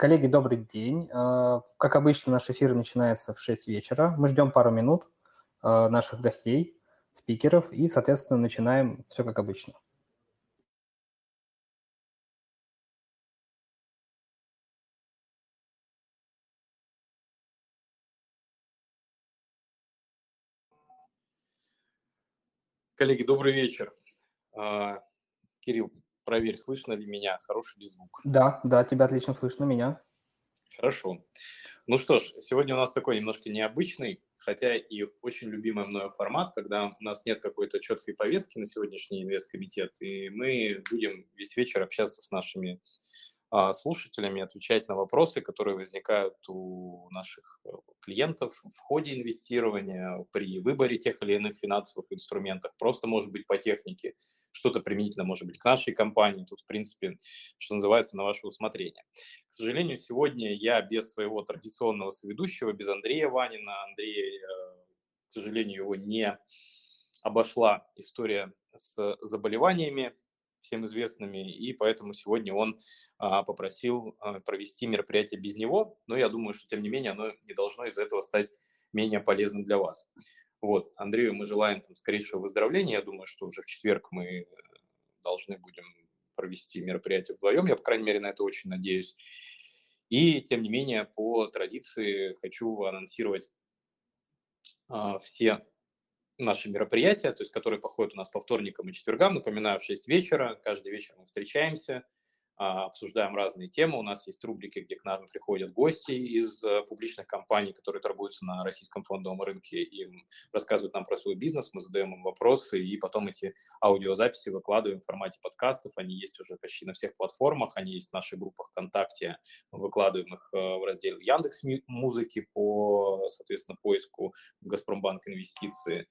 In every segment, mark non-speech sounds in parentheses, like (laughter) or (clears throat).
Коллеги, добрый день. Э, как обычно, наш эфир начинается в 6 вечера. Мы ждем пару минут э, наших гостей, спикеров, и, соответственно, начинаем все как обычно. Коллеги, добрый вечер. А, Кирилл, проверь, слышно ли меня, хороший ли звук. Да, да, тебя отлично слышно, меня. Хорошо. Ну что ж, сегодня у нас такой немножко необычный, хотя и очень любимый мною формат, когда у нас нет какой-то четкой повестки на сегодняшний инвесткомитет, и мы будем весь вечер общаться с нашими слушателями, отвечать на вопросы, которые возникают у наших э, клиентов в ходе инвестирования, при выборе тех или иных финансовых инструментов, просто может быть по технике, что-то применительно может быть к нашей компании, тут, в принципе, что называется, на ваше усмотрение. К сожалению, сегодня я без своего традиционного соведущего, без Андрея Ванина, Андрей, э, к сожалению, его не обошла история с заболеваниями, всем известными, и поэтому сегодня он а, попросил а, провести мероприятие без него, но я думаю, что тем не менее оно не должно из-за этого стать менее полезным для вас. Вот, Андрею мы желаем там скорейшего выздоровления, я думаю, что уже в четверг мы должны будем провести мероприятие вдвоем, я, по крайней мере, на это очень надеюсь. И, тем не менее, по традиции хочу анонсировать а, все наши мероприятия, то есть которые походят у нас по вторникам и четвергам. Напоминаю, в 6 вечера, каждый вечер мы встречаемся, обсуждаем разные темы. У нас есть рубрики, где к нам приходят гости из э, публичных компаний, которые торгуются на российском фондовом рынке, и рассказывают нам про свой бизнес, мы задаем им вопросы, и потом эти аудиозаписи выкладываем в формате подкастов. Они есть уже почти на всех платформах, они есть в нашей группах ВКонтакте, мы выкладываем их э, в раздел Яндекс Музыки по, соответственно, поиску Газпромбанк инвестиции.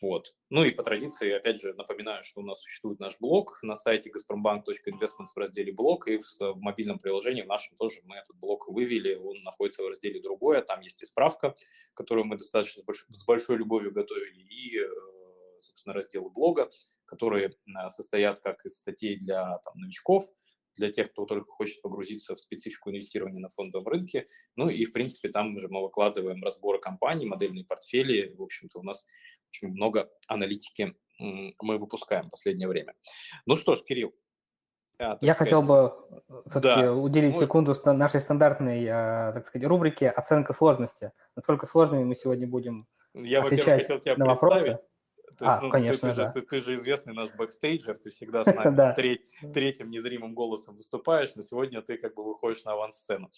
Вот. Ну и по традиции, опять же, напоминаю, что у нас существует наш блог на сайте gazprombank.investments в разделе блог, и в, в мобильном приложении в нашем тоже мы этот блог вывели, он находится в разделе другое, там есть и справка, которую мы достаточно с большой, с большой любовью готовили, и, э, собственно, разделы блога, которые э, состоят как из статей для там, новичков, для тех, кто только хочет погрузиться в специфику инвестирования на фондовом рынке. Ну и, в принципе, там же мы выкладываем разборы компаний, модельные портфели. В общем-то, у нас очень много аналитики мы выпускаем в последнее время. Ну что ж, Кирилл. А, Я сказать, хотел бы все-таки да. уделить вот. секунду нашей стандартной, а, так сказать, рубрике «Оценка сложности». Насколько сложными мы сегодня будем Я, отвечать хотел тебя на вопросы. То есть, а, ну, конечно, ты, ты, да. же, ты, ты же известный наш бэкстейджер, ты всегда с (laughs) нами треть, третьим незримым голосом выступаешь, но сегодня ты как бы выходишь на авансцену.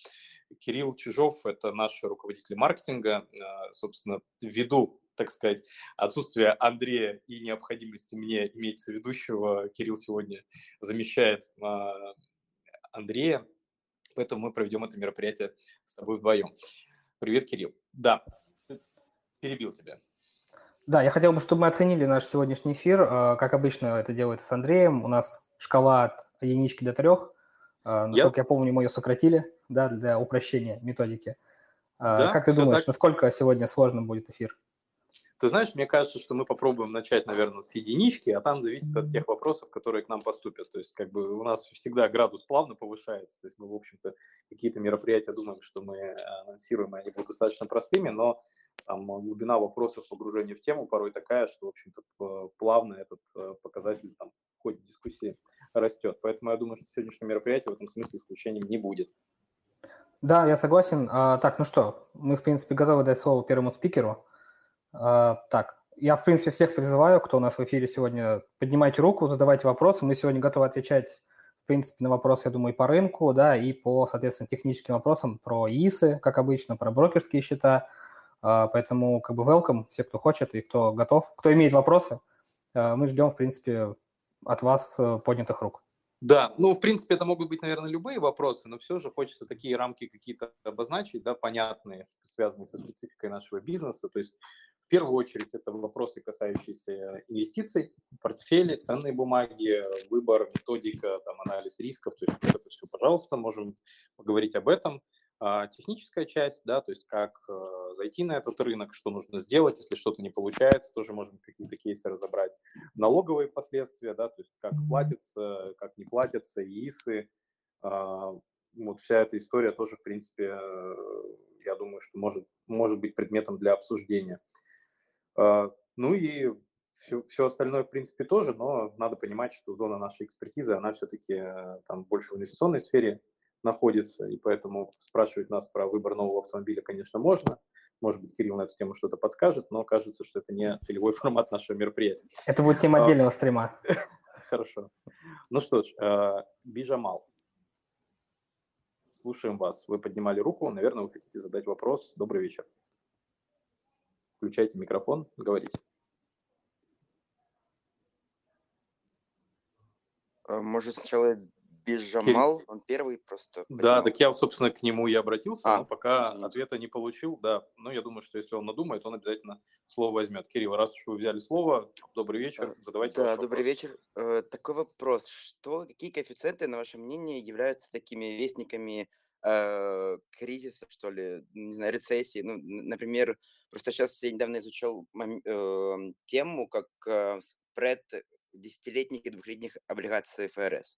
Кирилл Чижов – это наш руководитель маркетинга. А, собственно, ввиду так сказать, отсутствие Андрея и необходимости мне иметь соведущего, Кирилл сегодня замещает а, Андрея, поэтому мы проведем это мероприятие с тобой вдвоем. Привет, Кирилл. Да, перебил тебя. Да, я хотел бы, чтобы мы оценили наш сегодняшний эфир. А, как обычно это делается с Андреем. У нас шкала от единички до трех. А, насколько я, я помню, мы ее сократили да, для упрощения методики. А, да, как ты думаешь, так. насколько сегодня сложно будет эфир? Ты знаешь, мне кажется, что мы попробуем начать, наверное, с единички, а там зависит от тех вопросов, которые к нам поступят. То есть, как бы у нас всегда градус плавно повышается. То есть мы, в общем-то, какие-то мероприятия думаем, что мы анонсируем, и они будут достаточно простыми, но там глубина вопросов погружения в тему порой такая, что, в общем-то, плавно этот э, показатель там в ходе дискуссии растет. Поэтому я думаю, что сегодняшнее мероприятие в этом смысле исключением не будет. Да, я согласен. А, так, ну что, мы, в принципе, готовы дать слово первому спикеру. А, так, я, в принципе, всех призываю, кто у нас в эфире сегодня, поднимайте руку, задавайте вопросы. Мы сегодня готовы отвечать, в принципе, на вопросы, я думаю, и по рынку, да, и по, соответственно, техническим вопросам про ИСы, как обычно, про брокерские счета – а, поэтому как бы welcome, все, кто хочет и кто готов, кто имеет вопросы, а, мы ждем, в принципе, от вас э, поднятых рук. Да, ну, в принципе, это могут быть, наверное, любые вопросы, но все же хочется такие рамки какие-то обозначить, да, понятные, связанные со спецификой нашего бизнеса. То есть, в первую очередь, это вопросы, касающиеся инвестиций, портфели, ценные бумаги, выбор, методика, там, анализ рисков. То есть, это все, пожалуйста, можем поговорить об этом. А, техническая часть, да, то есть как э, зайти на этот рынок, что нужно сделать, если что-то не получается, тоже можем какие-то кейсы разобрать. Налоговые последствия, да, то есть как платится, как не платятся, ИИСы, а, вот вся эта история тоже, в принципе, я думаю, что может, может быть предметом для обсуждения. Ну и все, все остальное, в принципе, тоже, но надо понимать, что зона нашей экспертизы, она все-таки э, там больше в инвестиционной сфере находится, и поэтому спрашивать нас про выбор нового автомобиля, конечно, можно. Может быть, Кирилл на эту тему что-то подскажет, но кажется, что это не целевой (laughs) формат нашего мероприятия. Это будет тема а, отдельного стрима. (laughs) Хорошо. Ну что ж, э, Бижамал. Слушаем вас. Вы поднимали руку, наверное, вы хотите задать вопрос. Добрый вечер. Включайте микрофон, говорите. Э, может, сначала Бежамал, он первый просто. Да, так я, собственно, к нему и обратился, а, но пока извините. ответа не получил, да. Но я думаю, что если он надумает, он обязательно слово возьмет. Кирилл, раз уж вы взяли слово, добрый вечер, э, задавайте Да, добрый вопрос. вечер. Э, такой вопрос. Что, какие коэффициенты, на ваше мнение, являются такими вестниками э, кризиса, что ли, не знаю, рецессии? Ну, например, просто сейчас я недавно изучал э, тему, как э, спред десятилетних и двухлетних облигаций ФРС.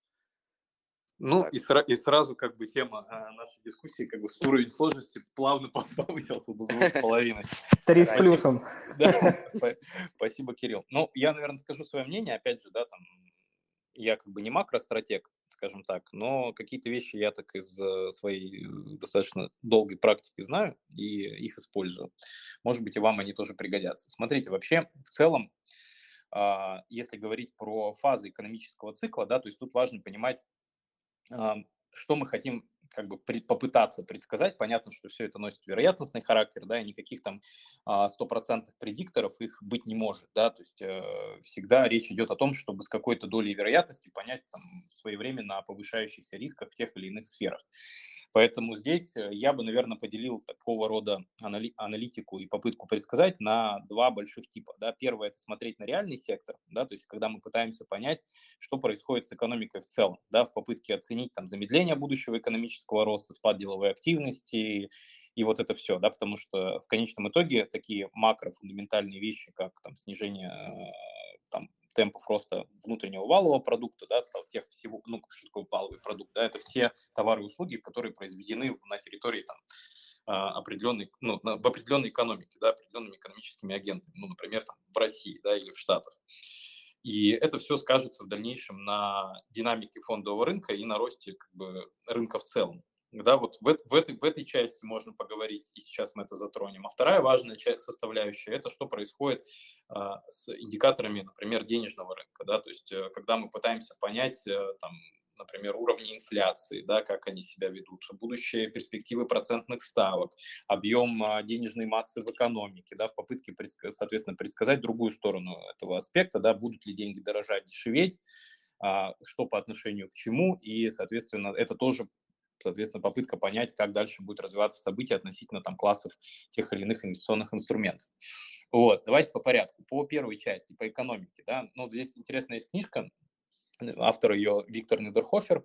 Ну и, сра- и сразу как бы тема а, нашей дискуссии, как бы уровень сложности плавно (laughs) повысился до двух с (laughs) половиной. Три с плюсом. (laughs) Да, спасибо, Кирилл. Ну, я, наверное, скажу свое мнение, опять же, да, там, я как бы не макростратег, скажем так, но какие-то вещи я так из э, своей э, достаточно долгой практики знаю и их использую. Может быть, и вам они тоже пригодятся. Смотрите, вообще, в целом, а, если говорить про фазы экономического цикла, да, то есть тут важно понимать, что мы хотим как бы попытаться предсказать. Понятно, что все это носит вероятностный характер, да, и никаких там а, стопроцентных предикторов их быть не может, да, то есть э, всегда речь идет о том, чтобы с какой-то долей вероятности понять там своевременно о повышающихся рисках в тех или иных сферах. Поэтому здесь э, я бы, наверное, поделил такого рода анали- аналитику и попытку предсказать на два больших типа. Да. Первое – это смотреть на реальный сектор, да, то есть когда мы пытаемся понять, что происходит с экономикой в целом, да, в попытке оценить там, замедление будущего экономического роста, спад деловой активности и вот это все, да, потому что в конечном итоге такие макрофундаментальные вещи, как там снижение э, темпов роста внутреннего валового продукта, да, тех всего, ну, что такое валовый продукт, да, это все товары и услуги, которые произведены на территории там, а, определенной, ну, в определенной экономике, да, определенными экономическими агентами, ну, например, там, в России, да, или в Штатах. И это все скажется в дальнейшем на динамике фондового рынка и на росте как бы, рынка в целом. Да, вот в, в, этой, в этой части можно поговорить, и сейчас мы это затронем. А вторая важная часть, составляющая – это что происходит э, с индикаторами, например, денежного рынка. Да? То есть, э, когда мы пытаемся понять, э, там, например, уровни инфляции, да, как они себя ведут, будущие перспективы процентных ставок, объем а, денежной массы в экономике, да, в попытке, соответственно, предсказать другую сторону этого аспекта, да, будут ли деньги дорожать, дешеветь, а, что по отношению к чему, и, соответственно, это тоже соответственно, попытка понять, как дальше будет развиваться события относительно там классов тех или иных инвестиционных инструментов. Вот, давайте по порядку. По первой части, по экономике, да, ну, здесь интересная есть книжка, автор ее Виктор Недерхофер,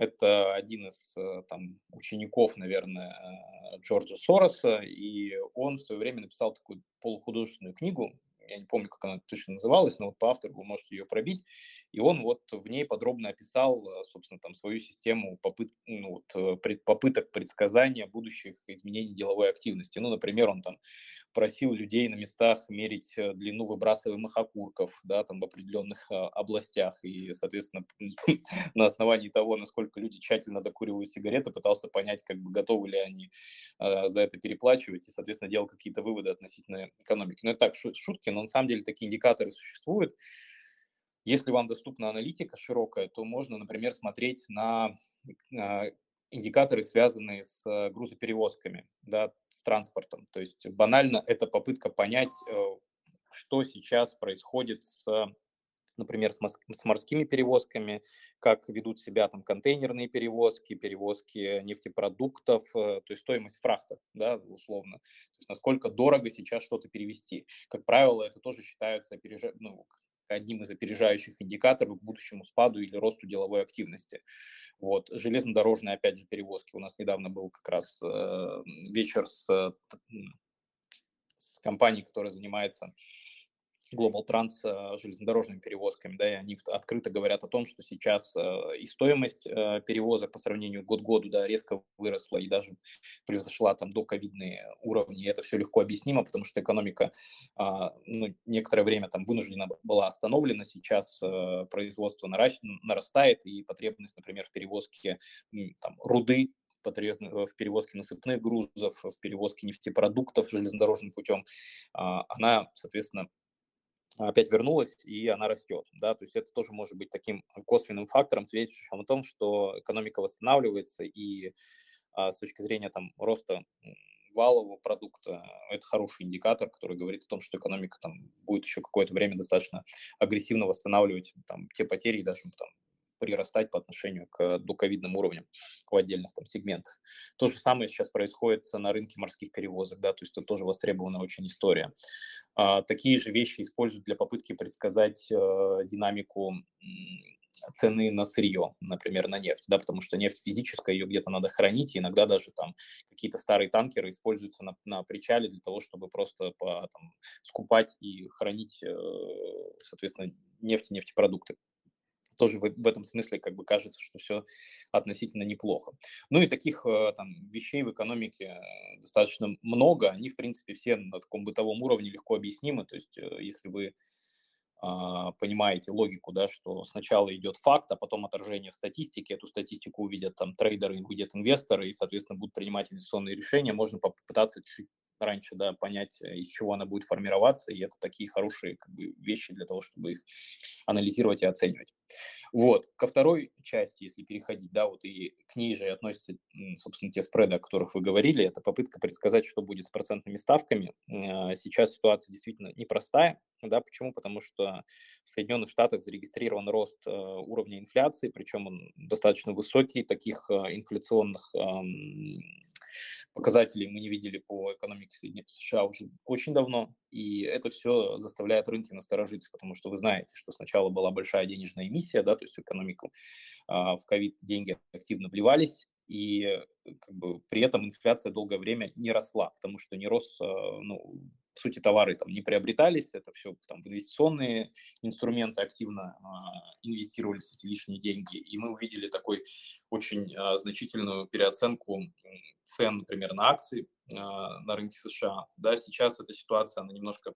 это один из э, там, учеников, наверное, э, Джорджа Сороса, и он в свое время написал такую полухудожественную книгу я не помню, как она точно называлась, но вот по автору вы можете ее пробить, и он вот в ней подробно описал, э, собственно, там свою систему попыт, ну, вот, э, пред, попыток предсказания будущих изменений деловой активности. Ну, например, он там просил людей на местах мерить э, длину выбрасываемых окурков, да, там в определенных областях, и, соответственно, (laughs) на основании того, насколько люди тщательно докуривают сигареты, пытался понять, как бы готовы ли они за это переплачивать, и, соответственно, делал какие-то выводы относительно экономики. Но это так, шутки, но на самом деле такие индикаторы существуют. Если вам доступна аналитика широкая, то можно, например, смотреть на индикаторы, связанные с э, грузоперевозками, да, с транспортом. То есть банально это попытка понять, э, что сейчас происходит с например, с, морскими перевозками, как ведут себя там контейнерные перевозки, перевозки нефтепродуктов, э, то есть стоимость фрахта, да, условно. То есть насколько дорого сейчас что-то перевести. Как правило, это тоже считается опережа... ну, одним из опережающих индикаторов к будущему спаду или росту деловой активности. Вот. Железнодорожные, опять же, перевозки. У нас недавно был как раз э, вечер с, с компанией, которая занимается Global Trans э, железнодорожными перевозками, да, и они открыто говорят о том, что сейчас э, и стоимость э, перевозок по сравнению год к году, да, резко выросла и даже превзошла там до ковидные уровни, и это все легко объяснимо, потому что экономика а, ну, некоторое время там вынуждена была остановлена, сейчас производство нарастает, и потребность, например, в перевозке там, руды в перевозке насыпных грузов, в перевозке нефтепродуктов железнодорожным путем, а, она, соответственно, опять вернулась, и она растет. Да? То есть это тоже может быть таким косвенным фактором, свидетельствующим о том, что экономика восстанавливается, и а, с точки зрения там, роста валового продукта, это хороший индикатор, который говорит о том, что экономика там будет еще какое-то время достаточно агрессивно восстанавливать там, те потери даже там, прирастать по отношению к доковидным уровням в отдельных там сегментах. То же самое сейчас происходит на рынке морских перевозок, да, то есть это тоже востребованная очень история. А, такие же вещи используют для попытки предсказать э, динамику цены на сырье, например, на нефть, да, потому что нефть физическая, ее где-то надо хранить, и иногда даже там какие-то старые танкеры используются на, на причале для того, чтобы просто по, там, скупать и хранить, э, соответственно, нефть и нефтепродукты тоже в, в этом смысле как бы кажется, что все относительно неплохо. Ну и таких э, там вещей в экономике э, достаточно много, они в принципе все на таком бытовом уровне легко объяснимы, то есть э, если вы понимаете логику, да, что сначала идет факт, а потом отражение в статистике, эту статистику увидят там трейдеры, увидят инвесторы и, соответственно, будут принимать инвестиционные решения, можно попытаться чуть раньше, да, понять, из чего она будет формироваться, и это такие хорошие как бы, вещи для того, чтобы их анализировать и оценивать. Вот. Ко второй части, если переходить, да, вот и к ней же относятся, собственно, те спреды, о которых вы говорили, это попытка предсказать, что будет с процентными ставками. А, сейчас ситуация действительно непростая, да, почему? Потому что в Соединенных Штатах зарегистрирован рост э, уровня инфляции, причем он достаточно высокий, таких э, инфляционных показателей мы не видели по экономике США уже очень давно, и это все заставляет рынки насторожиться, потому что вы знаете, что сначала была большая денежная эмиссия, да, то есть в экономику а, в ковид деньги активно вливались, и э, как бы, при этом инфляция долгое время не росла, потому что не рос, ну, сути, товары там не приобретались, это все там инвестиционные инструменты активно а, инвестировались эти лишние деньги, и мы увидели такой очень а, значительную переоценку цен, например, на акции а, на рынке США. Да, сейчас эта ситуация, она немножко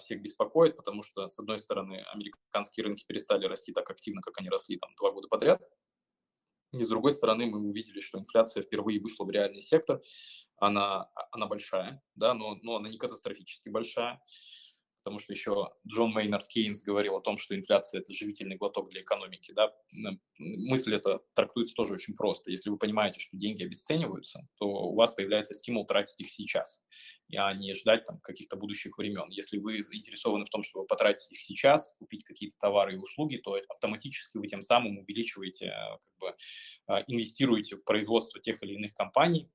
всех беспокоит, потому что, с одной стороны, американские рынки перестали расти так активно, как они росли там два года подряд, и с другой стороны, мы увидели, что инфляция впервые вышла в реальный сектор. Она, она большая, да, но, но она не катастрофически большая потому что еще Джон Мейнард Кейнс говорил о том, что инфляция – это живительный глоток для экономики. Да? Мысль эта трактуется тоже очень просто. Если вы понимаете, что деньги обесцениваются, то у вас появляется стимул тратить их сейчас, а не ждать там, каких-то будущих времен. Если вы заинтересованы в том, чтобы потратить их сейчас, купить какие-то товары и услуги, то автоматически вы тем самым увеличиваете, как бы, а, инвестируете в производство тех или иных компаний,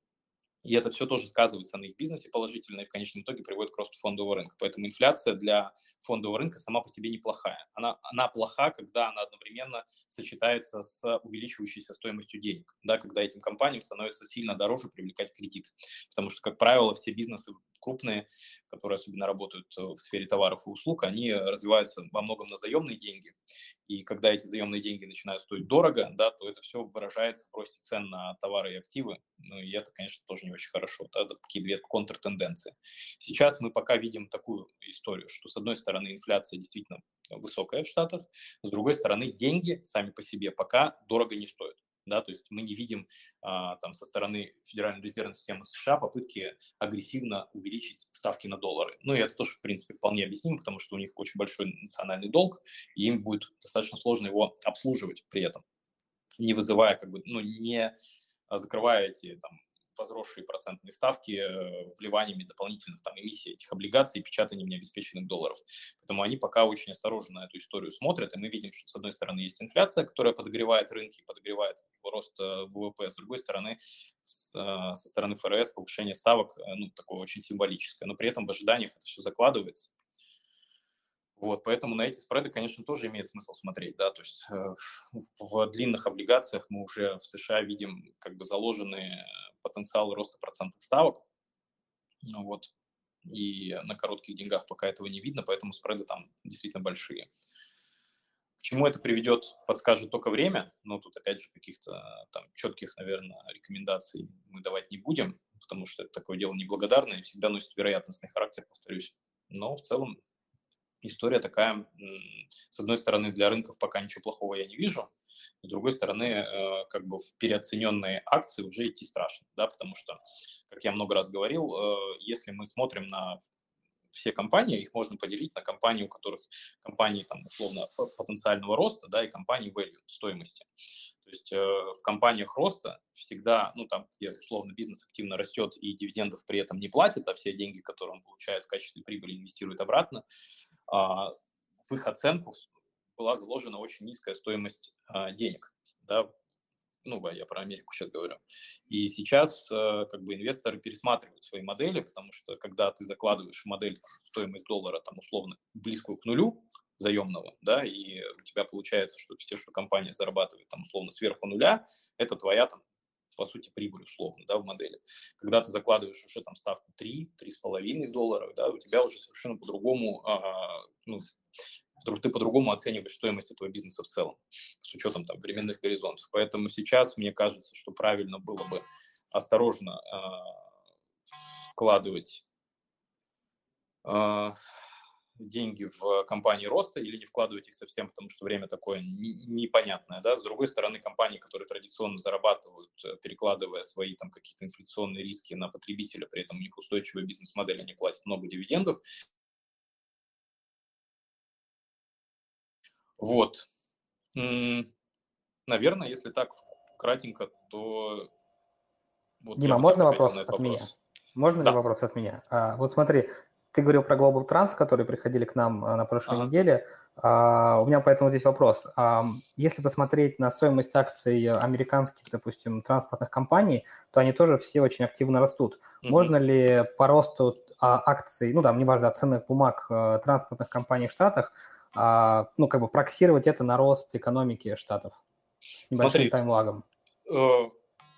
и это все тоже сказывается на их бизнесе положительно и в конечном итоге приводит к росту фондового рынка. Поэтому инфляция для фондового рынка сама по себе неплохая. Она, она плоха, когда она одновременно сочетается с увеличивающейся стоимостью денег, да, когда этим компаниям становится сильно дороже привлекать кредит. Потому что, как правило, все бизнесы крупные, которые особенно работают э, в сфере товаров и услуг, они развиваются во многом на заемные деньги. И когда эти заемные деньги начинают стоить дорого, да, то это все выражается в росте цен на товары и активы. Ну, и это, конечно, тоже не очень хорошо. Да, это такие две контртенденции. Сейчас мы пока видим такую историю, что, с одной стороны, инфляция действительно высокая в Штатах, с другой стороны, деньги сами по себе пока дорого не стоят да, то есть мы не видим а, там со стороны Федеральной резервной системы США попытки агрессивно увеличить ставки на доллары. Ну и это тоже, в принципе, вполне объяснимо, потому что у них очень большой национальный долг, и им будет достаточно сложно его обслуживать при этом, не вызывая, как бы, ну, не закрывая эти там возросшие процентные ставки э, вливаниями дополнительных там эмиссий этих облигаций и печатанием необеспеченных долларов. Поэтому они пока очень осторожно на эту историю смотрят, и мы видим, что с одной стороны есть инфляция, которая подогревает рынки, подогревает рост э, ВВП, с другой стороны, с, э, со стороны ФРС повышение ставок, ну, такое очень символическое, но при этом в ожиданиях это все закладывается. Вот, поэтому на эти спреды, конечно, тоже имеет смысл смотреть, да, то есть в длинных облигациях мы уже в США видим как бы заложенные потенциалы роста процентных ставок, ну вот, и на коротких деньгах пока этого не видно, поэтому спреды там действительно большие. К чему это приведет, подскажет только время, но тут опять же каких-то там четких, наверное, рекомендаций мы давать не будем, потому что это такое дело неблагодарное всегда носит вероятностный характер, повторюсь. Но в целом история такая, с одной стороны, для рынков пока ничего плохого я не вижу, с другой стороны, э, как бы в переоцененные акции уже идти страшно, да, потому что, как я много раз говорил, э, если мы смотрим на все компании, их можно поделить на компании, у которых компании там условно потенциального роста, да, и компании value, стоимости. То есть э, в компаниях роста всегда, ну там, где условно бизнес активно растет и дивидендов при этом не платит, а все деньги, которые он получает в качестве прибыли, инвестирует обратно, э, в их оценку была заложена очень низкая стоимость э, денег, да, ну, я про Америку сейчас говорю. И сейчас э, как бы инвесторы пересматривают свои модели, потому что когда ты закладываешь в модель там, стоимость доллара там условно близкую к нулю заемного, да, и у тебя получается, что все, что компания зарабатывает там условно сверху нуля, это твоя там по сути, прибыль условно, да, в модели. Когда ты закладываешь уже там ставку 3, 3,5 долларов, да, у тебя уже совершенно по-другому, а, ну, ты по-другому оцениваешь стоимость этого бизнеса в целом, с учетом там временных горизонтов. Поэтому сейчас мне кажется, что правильно было бы осторожно э, вкладывать э, деньги в компании роста или не вкладывать их совсем, потому что время такое непонятное. Да? С другой стороны, компании, которые традиционно зарабатывают, э, перекладывая свои там какие-то инфляционные риски на потребителя, при этом у них устойчивая бизнес-модель, они платят много дивидендов, Вот. Наверное, если так кратенько, то... Вот Дима, можно вопрос от вопрос. меня? Можно да. ли вопрос от меня? А, вот смотри, ты говорил про Global Trans, которые приходили к нам а, на прошлой ага. неделе. А, у меня поэтому здесь вопрос. А, если посмотреть на стоимость акций американских, допустим, транспортных компаний, то они тоже все очень активно растут. Угу. Можно ли по росту а, акций, ну там, неважно, ценных бумаг а, транспортных компаний в Штатах, ну, как бы проксировать это на рост экономики Штатов с небольшим Смотри, таймлагом?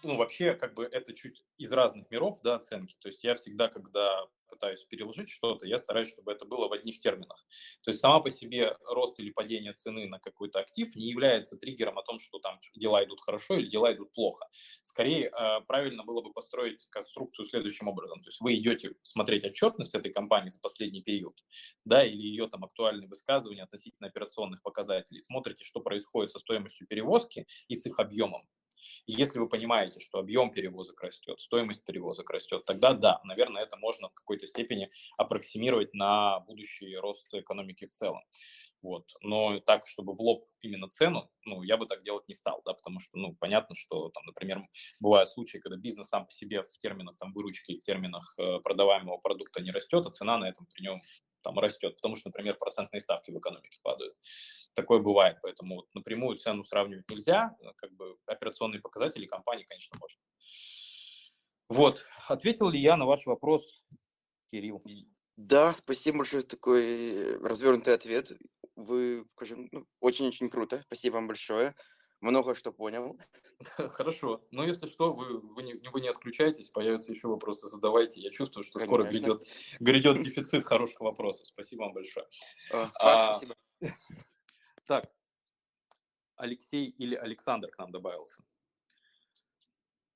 Ну, вообще, как бы это чуть из разных миров, да, оценки. То есть я всегда, когда пытаюсь переложить что-то, я стараюсь, чтобы это было в одних терминах. То есть сама по себе рост или падение цены на какой-то актив не является триггером о том, что там дела идут хорошо или дела идут плохо. Скорее, э, правильно было бы построить конструкцию следующим образом. То есть вы идете смотреть отчетность этой компании за последний период, да, или ее там актуальные высказывания относительно операционных показателей, смотрите, что происходит со стоимостью перевозки и с их объемом. И если вы понимаете, что объем перевозок растет, стоимость перевозок растет, тогда да, наверное, это можно в какой-то степени аппроксимировать на будущий рост экономики в целом. Вот. Но так, чтобы в лоб именно цену, ну, я бы так делать не стал, да, потому что, ну, понятно, что, там, например, бывают случаи, когда бизнес сам по себе в терминах там выручки, в терминах э, продаваемого продукта не растет, а цена на этом при нем там растет, потому что, например, процентные ставки в экономике падают. Такое бывает, поэтому вот напрямую цену сравнивать нельзя, как бы операционные показатели компании, конечно, можно. Вот, ответил ли я на ваш вопрос, Кирилл? Да, спасибо большое за такой развернутый ответ. Вы, скажем, ну, очень-очень круто. Спасибо вам большое. Много что понял. (laughs) Хорошо. Но если что, вы, вы, не, вы не отключайтесь, появятся еще вопросы, задавайте. Я чувствую, что Конечно. скоро грядет, грядет дефицит хороших вопросов. Спасибо вам большое. А, а, (laughs) спасибо. Так, Алексей или Александр к нам добавился.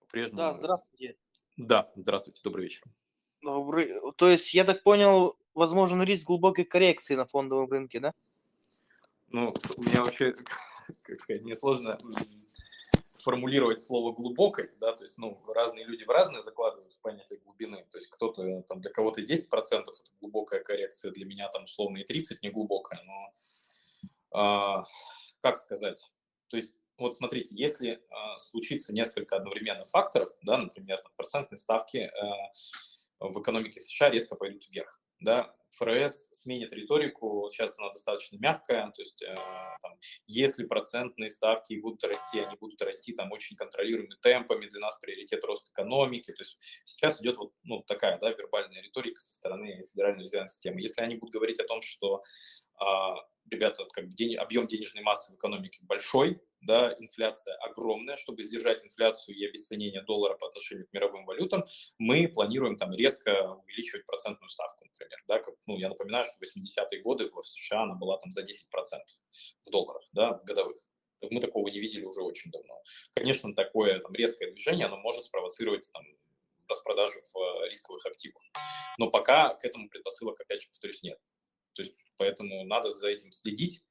По-прежнему... Да, здравствуйте. Да, здравствуйте, добрый вечер. Добрый. То есть, я так понял, возможен риск глубокой коррекции на фондовом рынке, да? Ну, у меня вообще, (laughs) как сказать, мне сложно формулировать слово глубокой, да, то есть, ну, разные люди в разные закладывают в понятие глубины, то есть кто-то, там, для кого-то 10% это глубокая коррекция, для меня там условно и 30 не глубокая, но, а, как сказать, то есть, вот смотрите, если а, случится несколько одновременно факторов, да, например, там, процентные ставки а, в экономике США резко пойдут вверх, да, ФРС сменит риторику, сейчас она достаточно мягкая, то есть э, там, если процентные ставки будут расти, они будут расти там очень контролируемыми темпами, для нас приоритет рост экономики, то есть сейчас идет вот ну, такая да, вербальная риторика со стороны Федеральной резервной системы. Если они будут говорить о том, что а, ребята, как бы день, объем денежной массы в экономике большой, да, инфляция огромная, чтобы сдержать инфляцию и обесценение доллара по отношению к мировым валютам, мы планируем там резко увеличивать процентную ставку, например, да, как, ну, я напоминаю, что в 80-е годы в США она была там за 10% в долларах, да, в годовых. Мы такого не видели уже очень давно. Конечно, такое там резкое движение, оно может спровоцировать там распродажу в рисковых активах. Но пока к этому предпосылок, опять же, повторюсь, нет. То есть поэтому надо за этим следить,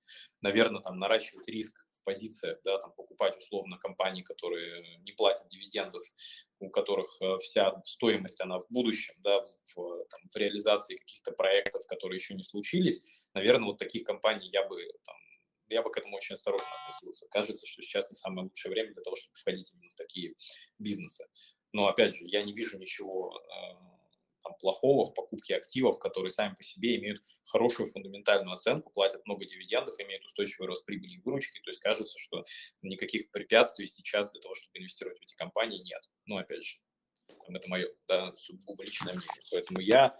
наверное, там наращивать риск в позициях, да, там покупать условно компании, которые не платят дивидендов, у которых э, вся стоимость, она в будущем, да, в, там, в реализации каких-то проектов, которые еще не случились, наверное, вот таких компаний я бы там, я бы к этому очень осторожно относился. Кажется, что сейчас не самое лучшее время для того, чтобы входить именно в такие бизнесы. Но опять же, я не вижу ничего э, плохого в покупке активов, которые сами по себе имеют хорошую фундаментальную оценку, платят много дивидендов, имеют устойчивый рост прибыли и выручки. То есть кажется, что никаких препятствий сейчас для того, чтобы инвестировать в эти компании, нет. Но опять же, это мое да, сугубо личное мнение. Поэтому я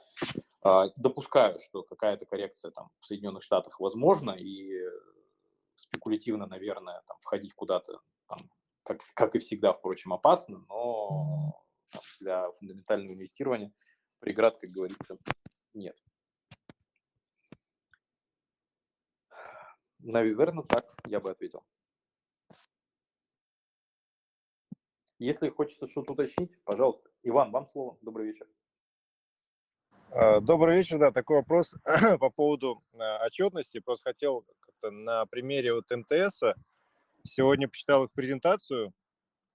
э, допускаю, что какая-то коррекция там в Соединенных Штатах возможна, и спекулятивно, наверное, там, входить куда-то, там, как, как и всегда, впрочем, опасно, но для фундаментального инвестирования преград, как говорится, нет. Наверное, так я бы ответил. Если хочется что-то уточнить, пожалуйста. Иван, вам слово. Добрый вечер. А, добрый вечер, да, такой вопрос (clears throat) по поводу а, отчетности. Просто хотел как-то на примере вот МТС сегодня почитал их презентацию.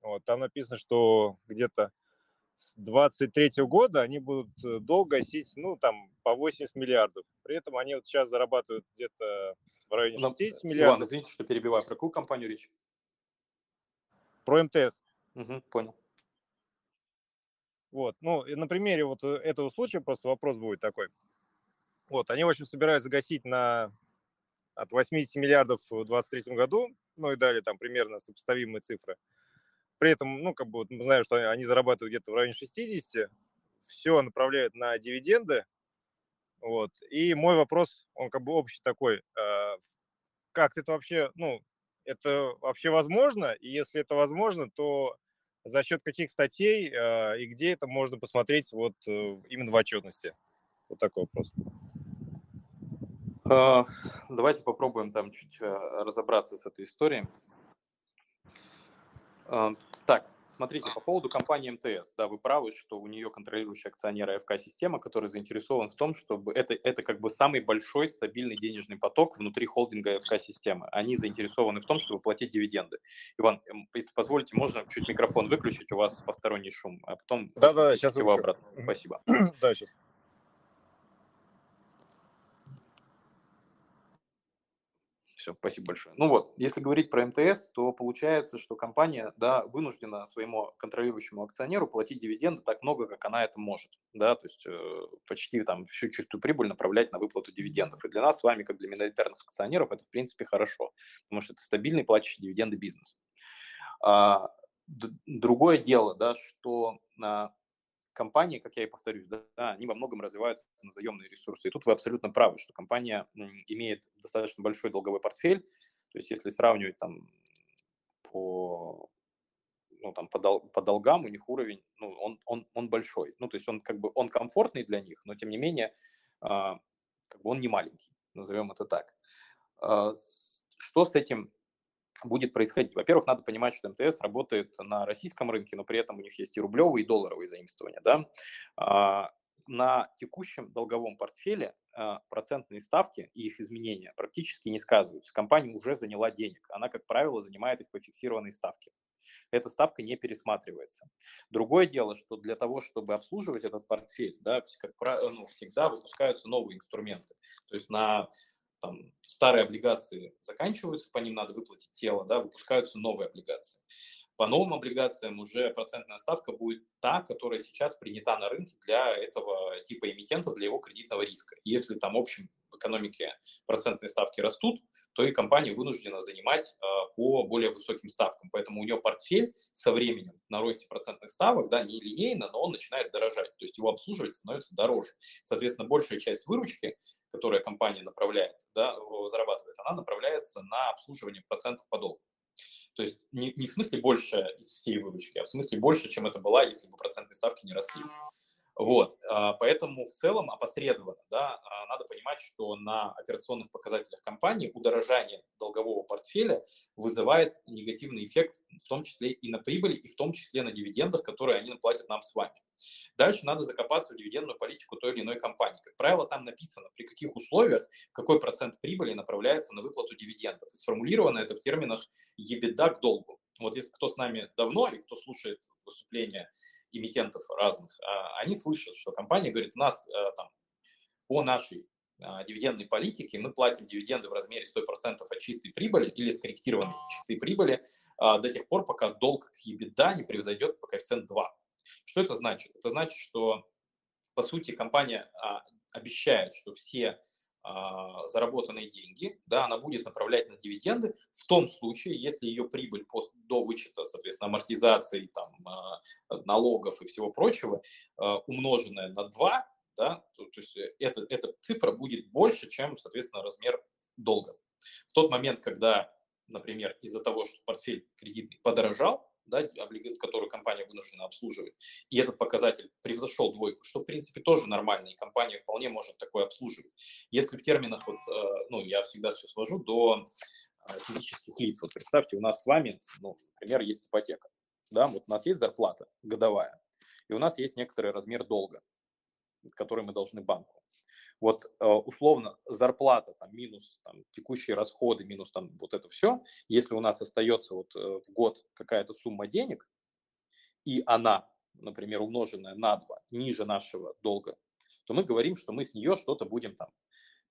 Вот, там написано, что где-то с 23 года они будут э, долго гасить, ну, там, по 80 миллиардов. При этом они вот сейчас зарабатывают где-то в районе 60 Но, миллиардов. Иван, извините, что перебиваю. Про какую компанию речь? Про МТС. Угу, понял. Вот, ну, и на примере вот э, этого случая просто вопрос будет такой. Вот, они, в общем, собираются гасить на от 80 миллиардов в 2023 году, ну и далее там примерно сопоставимые цифры. При этом, ну, как бы вот мы знаем, что они зарабатывают где-то в районе 60, все направляют на дивиденды. Вот. И мой вопрос, он как бы общий такой. А, как это вообще, ну, это вообще возможно? И если это возможно, то за счет каких статей а, и где это можно посмотреть вот э, именно в отчетности? Вот такой вопрос. А, давайте попробуем там чуть разобраться с этой историей. Так, смотрите, по поводу компании МТС, да, вы правы, что у нее контролирующая акционер АФК-система, который заинтересован в том, чтобы это, это как бы самый большой стабильный денежный поток внутри холдинга АФК-системы. Они заинтересованы в том, чтобы платить дивиденды. Иван, если позволите, можно чуть микрофон выключить, у вас посторонний шум, а потом да-да, сейчас его обратно. Спасибо. (clears throat) Да, сейчас. Все, спасибо большое. Ну вот, если говорить про МТС, то получается, что компания да, вынуждена своему контролирующему акционеру платить дивиденды так много, как она это может. Да, то есть э, почти там всю чистую прибыль направлять на выплату дивидендов. И для нас с вами, как для миноритарных акционеров, это в принципе хорошо, потому что это стабильный платящий дивиденды бизнес. А, другое дело, да, что а, компании, как я и повторюсь, да, они во многом развиваются на заемные ресурсы. И тут вы абсолютно правы, что компания имеет достаточно большой долговой портфель. То есть если сравнивать там по, ну, там, по, дол, по долгам, у них уровень, ну, он, он, он большой. Ну, то есть он как бы он комфортный для них, но тем не менее а, как бы он не маленький, назовем это так. А, что с этим будет происходить. Во-первых, надо понимать, что МТС работает на российском рынке, но при этом у них есть и рублевые, и долларовые заимствования. Да? А, на текущем долговом портфеле а, процентные ставки и их изменения практически не сказываются. Компания уже заняла денег. Она, как правило, занимает их по фиксированной ставке. Эта ставка не пересматривается. Другое дело, что для того, чтобы обслуживать этот портфель, да, как правило, ну, всегда выпускаются новые инструменты. То есть на там, старые облигации заканчиваются, по ним надо выплатить тело, да, выпускаются новые облигации. По новым облигациям уже процентная ставка будет та, которая сейчас принята на рынке для этого типа эмитента, для его кредитного риска. Если там, в экономике процентные ставки растут, то и компания вынуждена занимать а, по более высоким ставкам. Поэтому у нее портфель со временем на росте процентных ставок, да, не линейно, но он начинает дорожать, то есть его обслуживать становится дороже. Соответственно, большая часть выручки, которую компания направляет, да, зарабатывает, она направляется на обслуживание процентов по долгу. То есть не, не в смысле больше из всей выручки, а в смысле больше, чем это была, если бы процентные ставки не росли. Вот, а, поэтому в целом опосредованно, да, а, надо понимать, что на операционных показателях компании удорожание долгового портфеля вызывает негативный эффект, в том числе и на прибыли, и в том числе на дивидендах, которые они платят нам с вами. Дальше надо закопаться в дивидендную политику той или иной компании. Как правило, там написано, при каких условиях какой процент прибыли направляется на выплату дивидендов. И сформулировано это в терминах EBITDA к долгу. Вот если кто с нами давно и кто слушает выступления эмитентов разных, а, они слышат, что компания говорит, у нас э, там по нашей а, дивидендной политике мы платим дивиденды в размере 100% от чистой прибыли или скорректированной чистой прибыли а, до тех пор, пока долг к EBITDA не превзойдет по коэффициент 2. Что это значит? Это значит, что по сути компания обещает, что все заработанные деньги, да, она будет направлять на дивиденды в том случае, если ее прибыль после, до вычета, соответственно, амортизации, там, налогов и всего прочего, умноженная на 2, да, то, то есть э, это, эта цифра будет больше, чем, соответственно, размер долга. В тот момент, когда, например, из-за того, что портфель кредитный подорожал, да, которую компания вынуждена обслуживать, и этот показатель превзошел двойку, что, в принципе, тоже нормально, и компания вполне может такое обслуживать. Если в терминах, вот, э, ну, я всегда все свожу до э, физических лиц. Вот представьте, у нас с вами, ну, например, есть ипотека. Да, вот у нас есть зарплата годовая, и у нас есть некоторый размер долга, который мы должны банку. Вот э, условно зарплата там, минус там, текущие расходы, минус там вот это все, если у нас остается вот э, в год какая-то сумма денег, и она, например, умноженная на 2 ниже нашего долга, то мы говорим, что мы с нее что-то будем там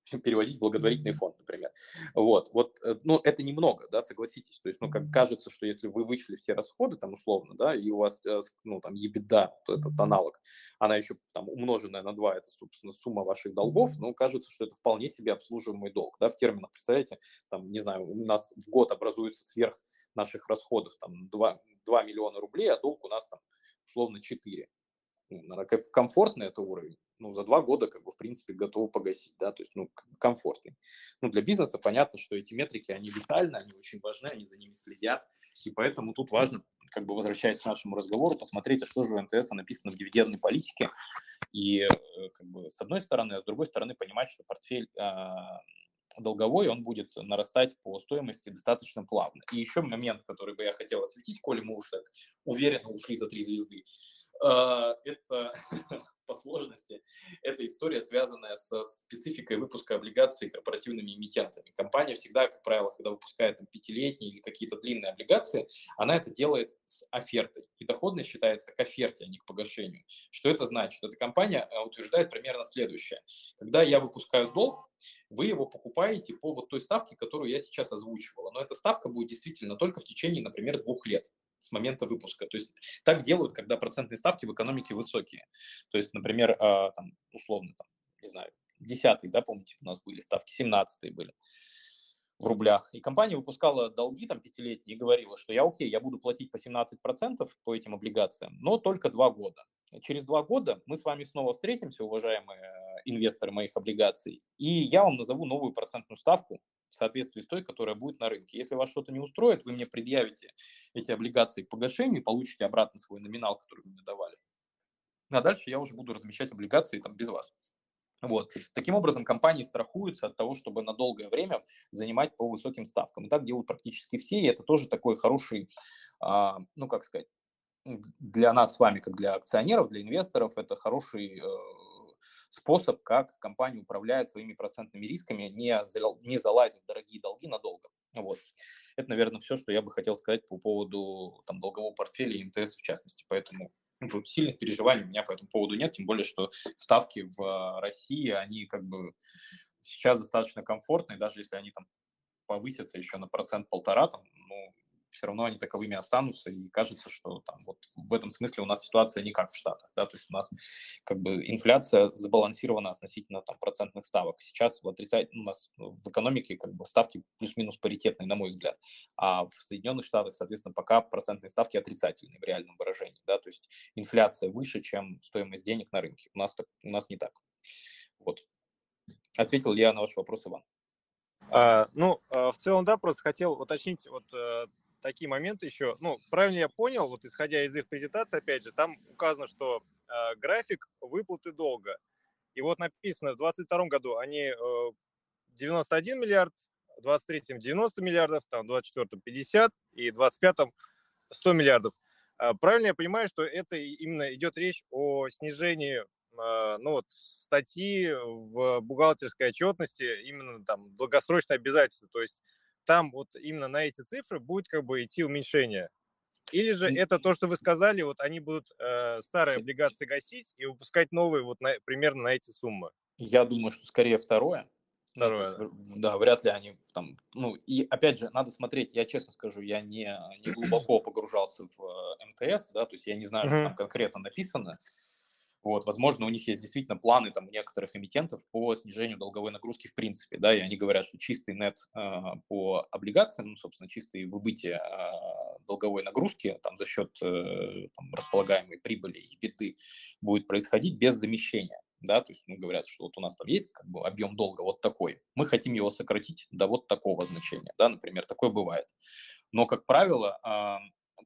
(laughs) переводить в благотворительный фонд, например. Вот, вот, э, ну, это немного, да, согласитесь. То есть, ну, как кажется, что если вы вычли все расходы, там, условно, да, и у вас, э, ну, там, EBITDA, то этот аналог, она еще, там, умноженная на 2, это, собственно, сумма ваших долгов, ну, кажется, что это вполне себе обслуживаемый долг, да, в терминах, представляете, там, не знаю, у нас в год образуется сверх наших расходов, там, 2, 2 миллиона рублей, а долг у нас, там, условно, 4 ну, комфортный это уровень, ну, за два года, как бы, в принципе, готовы погасить, да, то есть, ну, комфортный. Ну, для бизнеса понятно, что эти метрики, они витальны, они очень важны, они за ними следят, и поэтому тут важно, как бы, возвращаясь к нашему разговору, посмотреть, а что же у НТС написано в дивидендной политике, и, э, как бы, с одной стороны, а с другой стороны, понимать, что портфель а, долговой, он будет нарастать по стоимости достаточно плавно. И еще момент, который бы я хотел осветить, коли мы уж так уверенно ушли за три звезды, а, это (laughs) по сложности, это история, связанная со спецификой выпуска облигаций корпоративными эмитентами. Компания всегда, как правило, когда выпускает там, пятилетние или какие-то длинные облигации, она это делает с офертой. И доходность считается к оферте, а не к погашению. Что это значит? Эта компания а, утверждает примерно следующее. Когда я выпускаю долг, вы его покупаете по вот той ставке, которую я сейчас озвучивала. Но эта ставка будет действительно только в течение, например, двух лет с момента выпуска. То есть так делают, когда процентные ставки в экономике высокие. То есть, например, а, там, условно, там, не знаю, десятый, да, помните, у нас были ставки, семнадцатые были в рублях. И компания выпускала долги там пятилетние и говорила, что я окей, я буду платить по 17% по этим облигациям, но только два года. Через два года мы с вами снова встретимся, уважаемые э, инвесторы моих облигаций, и я вам назову новую процентную ставку, в соответствии с той, которая будет на рынке. Если вас что-то не устроит, вы мне предъявите эти облигации к погашению и получите обратно свой номинал, который вы мне давали. А дальше я уже буду размещать облигации там без вас. Вот. Таким образом, компании страхуются от того, чтобы на долгое время занимать по высоким ставкам. И так делают практически все, и это тоже такой хороший, а, ну как сказать, для нас с вами, как для акционеров, для инвесторов, это хороший э, способ, как компания управляет своими процентными рисками, не, не залазив в дорогие долги надолго. Вот. Это, наверное, все, что я бы хотел сказать по поводу там, долгового портфеля и МТС в частности. Поэтому ну, сильных переживаний у меня по этому поводу нет, тем более, что ставки в России, они как бы сейчас достаточно комфортные, даже если они там повысятся еще на процент-полтора, там, ну, все равно они таковыми останутся, и кажется, что там вот в этом смысле у нас ситуация не как в Штатах, да, то есть у нас как бы инфляция сбалансирована относительно там процентных ставок. Сейчас в отрицательном у нас в экономике как бы ставки плюс-минус паритетные, на мой взгляд, а в Соединенных Штатах, соответственно, пока процентные ставки отрицательные в реальном выражении, да, то есть инфляция выше, чем стоимость денег на рынке. У нас, так, у нас не так. Вот. Ответил я на ваш вопрос, Иван? А, ну, а, в целом, да, просто хотел уточнить вот а, такие моменты еще. Ну, правильно я понял, вот исходя из их презентации, опять же, там указано, что а, график выплаты долга. И вот написано, в 2022 году они а, 91 миллиард, в 2023 90 миллиардов, там, в 2024 50 и в 2025 100 миллиардов. А, правильно я понимаю, что это именно идет речь о снижении а, ну, вот, статьи в бухгалтерской отчетности именно там долгосрочные обязательства. То есть там вот именно на эти цифры будет как бы идти уменьшение. Или же это то, что вы сказали, вот они будут э, старые облигации гасить и выпускать новые вот на, примерно на эти суммы? Я думаю, что скорее второе. Второе. Ну, да, вряд ли они там, ну, и опять же, надо смотреть, я честно скажу, я не, не глубоко погружался в МТС, да, то есть я не знаю, что там конкретно написано, вот, возможно, у них есть действительно планы там у некоторых эмитентов по снижению долговой нагрузки в принципе, да, и они говорят, что чистый нет э, по облигациям, ну, собственно, чистые выбытие э, долговой нагрузки там за счет э, там, располагаемой прибыли и беды будет происходить без замещения да, то есть ну, говорят, что вот у нас там есть как бы объем долга вот такой, мы хотим его сократить до вот такого значения, да, например, такое бывает. Но, как правило,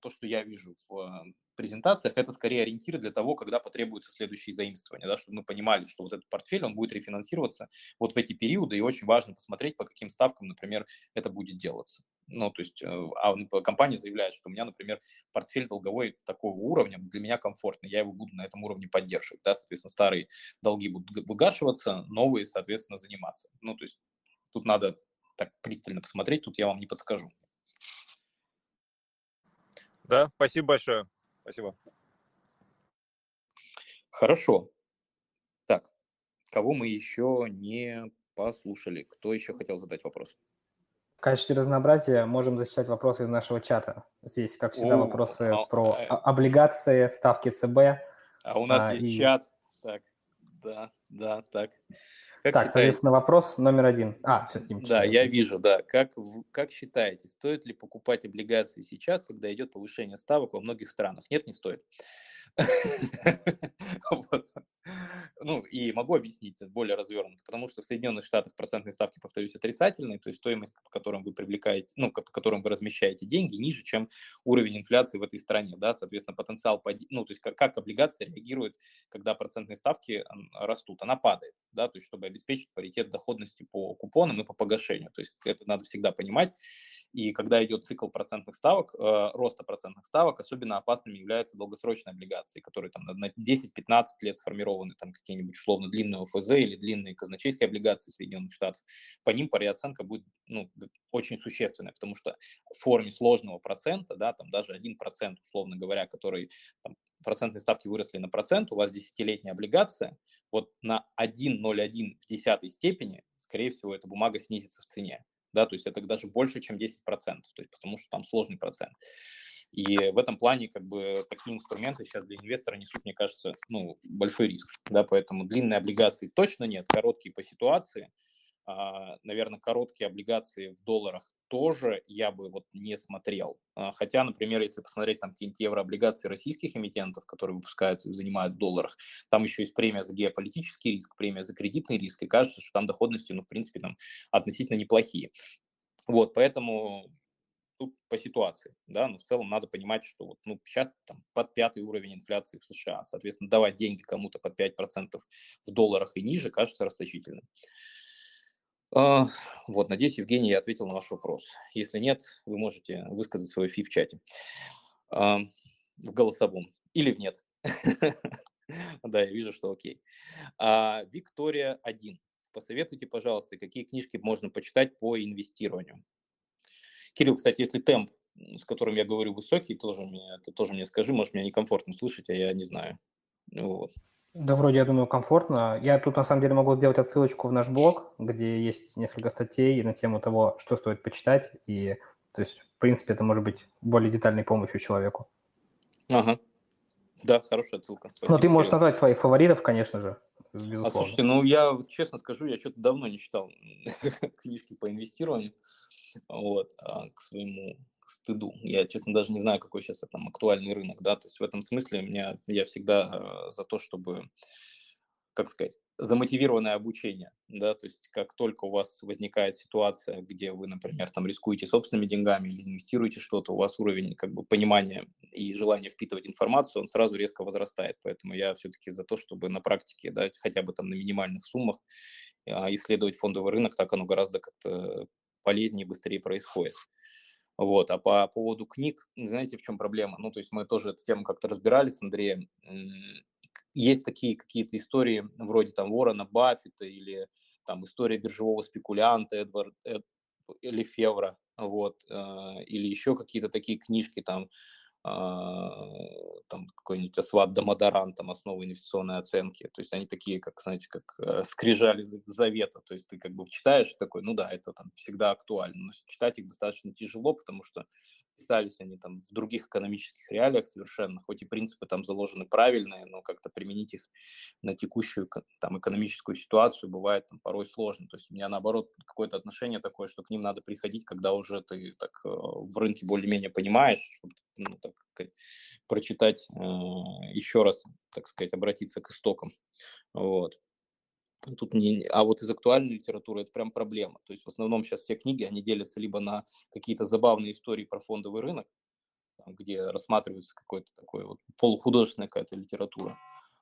то, что я вижу в презентациях, это скорее ориентиры для того, когда потребуются следующие заимствования, да, чтобы мы понимали, что вот этот портфель, он будет рефинансироваться вот в эти периоды, и очень важно посмотреть, по каким ставкам, например, это будет делаться. Ну, то есть, э, а компания заявляет, что у меня, например, портфель долговой такого уровня, для меня комфортный, я его буду на этом уровне поддерживать, да, соответственно, старые долги будут выгашиваться, новые, соответственно, заниматься. Ну, то есть, тут надо так пристально посмотреть, тут я вам не подскажу. Да, спасибо большое. Спасибо. Хорошо. Так, кого мы еще не послушали? Кто еще хотел задать вопрос? В качестве разнообразия можем зачитать вопросы из нашего чата. Здесь, как всегда, О, вопросы а, про а, облигации, ставки ЦБ. А у нас а, есть и... чат. Так, да, да, так. Как так, считаете? соответственно, вопрос номер один. А, все, Да, я вижу, да. Как, как считаете, стоит ли покупать облигации сейчас, когда идет повышение ставок во многих странах? Нет, не стоит. (laughs) Ну, и могу объяснить более развернуто, потому что в Соединенных Штатах процентные ставки, повторюсь, отрицательные, то есть стоимость, по которым вы привлекаете, ну, по которым вы размещаете деньги, ниже, чем уровень инфляции в этой стране, да, соответственно, потенциал, ну, то есть как, как облигация реагирует, когда процентные ставки растут, она падает, да, то есть чтобы обеспечить паритет доходности по купонам и по погашению, то есть это надо всегда понимать, и когда идет цикл процентных ставок, э, роста процентных ставок, особенно опасными являются долгосрочные облигации, которые там на 10-15 лет сформированы, там какие-нибудь условно длинные ОФЗ или длинные казначейские облигации Соединенных Штатов. По ним переоценка будет ну, очень существенная, потому что в форме сложного процента, да, там даже 1%, условно говоря, который там, процентные ставки выросли на процент, у вас десятилетняя облигация, вот на 1,01 в десятой степени, скорее всего, эта бумага снизится в цене да, то есть это даже больше, чем 10%, то есть потому что там сложный процент. И в этом плане как бы такие инструменты сейчас для инвестора несут, мне кажется, ну, большой риск, да, поэтому длинные облигации точно нет, короткие по ситуации – наверное, короткие облигации в долларах тоже я бы вот не смотрел. А, хотя, например, если посмотреть там какие-нибудь еврооблигации российских эмитентов, которые выпускают и занимают в долларах, там еще есть премия за геополитический риск, премия за кредитный риск, и кажется, что там доходности, ну, в принципе, там относительно неплохие. Вот, поэтому тут по ситуации, да, но в целом надо понимать, что вот, ну, сейчас там под пятый уровень инфляции в США, соответственно, давать деньги кому-то под 5% в долларах и ниже кажется расточительным. А, вот, надеюсь, Евгений, я ответил на ваш вопрос. Если нет, вы можете высказать свой фи в чате, а, в голосовом, или в нет. (laughs) Да, я вижу, что окей. А, Виктория 1. Посоветуйте, пожалуйста, какие книжки можно почитать по инвестированию. Кирилл, кстати, если темп, с которым я говорю, высокий, тоже мне, это тоже мне скажи, может, меня некомфортно слышать, а я не знаю. Вот. Да, вроде, я думаю, комфортно. Я тут, на самом деле, могу сделать отсылочку в наш блог, где есть несколько статей на тему того, что стоит почитать, и То есть, в принципе, это может быть более детальной помощью человеку. Ага. Да, хорошая ссылка. Спасибо, Но ты можешь назвать своих фаворитов, конечно же, безусловно. А слушайте, ну я честно скажу, я что-то давно не читал (laughs) книжки по инвестированию, вот, а, к своему стыду. Я, честно, даже не знаю, какой сейчас там актуальный рынок, да, то есть в этом смысле меня, я всегда э, за то, чтобы, как сказать, замотивированное обучение, да, то есть как только у вас возникает ситуация, где вы, например, там рискуете собственными деньгами или инвестируете что-то, у вас уровень как бы понимания и желания впитывать информацию, он сразу резко возрастает, поэтому я все-таки за то, чтобы на практике, да, хотя бы там на минимальных суммах а, исследовать фондовый рынок, так оно гораздо как-то полезнее и быстрее происходит. Вот. А по поводу книг, знаете, в чем проблема? Ну, то есть мы тоже эту тему как-то разбирали с Андреем есть такие какие-то истории вроде там Ворона Баффета или там история биржевого спекулянта Эдвард Эд, или Февра, вот, э, или еще какие-то такие книжки там, там какой-нибудь Асват Дамадаран, там основы инвестиционной оценки. То есть они такие, как, знаете, как э, скрижали завета. То есть ты как бы читаешь такой, ну да, это там всегда актуально. Но читать их достаточно тяжело, потому что писались они там в других экономических реалиях совершенно, хоть и принципы там заложены правильные, но как-то применить их на текущую там экономическую ситуацию бывает там порой сложно. То есть у меня наоборот какое-то отношение такое, что к ним надо приходить, когда уже ты так э, в рынке более-менее понимаешь, чтобы, ну, так сказать, прочитать э, еще раз, так сказать, обратиться к истокам. Вот. Тут не, а вот из актуальной литературы это прям проблема. То есть в основном сейчас все книги, они делятся либо на какие-то забавные истории про фондовый рынок, где рассматривается какой-то такой вот полухудожественная какая-то литература,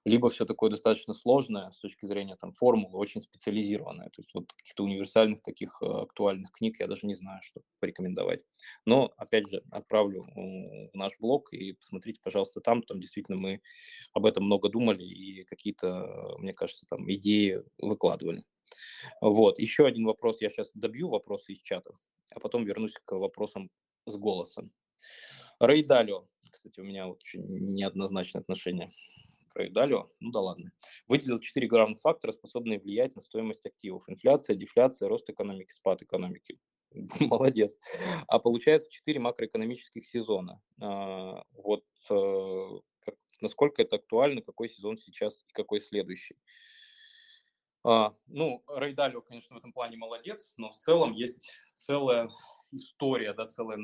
либо все такое достаточно сложное с точки зрения там формулы, очень специализированное. То есть вот каких-то универсальных таких э, актуальных книг я даже не знаю, что порекомендовать. Но, опять же, отправлю в наш блог и посмотрите, пожалуйста, там. Там действительно мы об этом много думали и какие-то, мне кажется, там идеи выкладывали. Вот. Еще один вопрос. Я сейчас добью вопросы из чата, а потом вернусь к вопросам с голосом. Рейдалио. Кстати, у меня очень неоднозначное отношение проедалю, ну да ладно. Выделил четыре главных фактора, способные влиять на стоимость активов. Инфляция, дефляция, рост экономики, спад экономики. (laughs) Молодец. А получается четыре макроэкономических сезона. А, вот э, насколько это актуально, какой сезон сейчас и какой следующий. А, ну, Рейдалио, конечно, в этом плане молодец, но в целом есть целая история, да, целая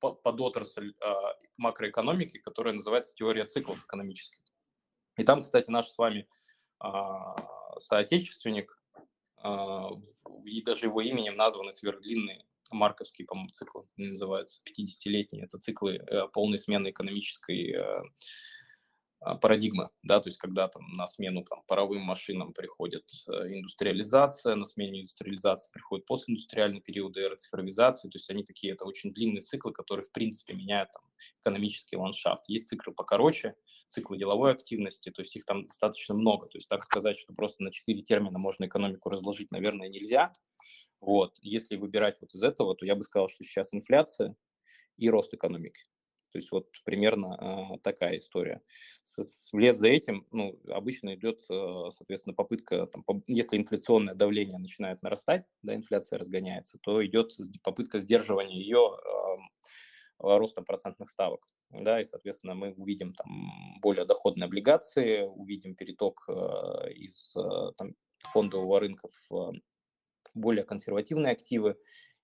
подотрасль а, макроэкономики, которая называется теория циклов экономических. И там, кстати, наш с вами а, соотечественник, а, и даже его именем названы сверхдлинные марковские, по-моему, циклы называются, 50-летние. Это циклы э, полной смены экономической э, парадигмы, да, то есть когда там на смену там, паровым машинам приходит э, индустриализация, на смене индустриализации приходит постиндустриальный период эры цифровизации, то есть они такие, это очень длинные циклы, которые в принципе меняют там, экономический ландшафт. Есть циклы покороче, циклы деловой активности, то есть их там достаточно много, то есть так сказать, что просто на четыре термина можно экономику разложить, наверное, нельзя. Вот. Если выбирать вот из этого, то я бы сказал, что сейчас инфляция и рост экономики. То есть вот примерно э, такая история. Вслед за этим, ну, обычно идет, э, соответственно, попытка, там, по, если инфляционное давление начинает нарастать, да, инфляция разгоняется, то идет попытка сдерживания ее э, ростом процентных ставок. Да, и, соответственно, мы увидим там более доходные облигации, увидим переток э, из э, там, фондового рынка в более консервативные активы,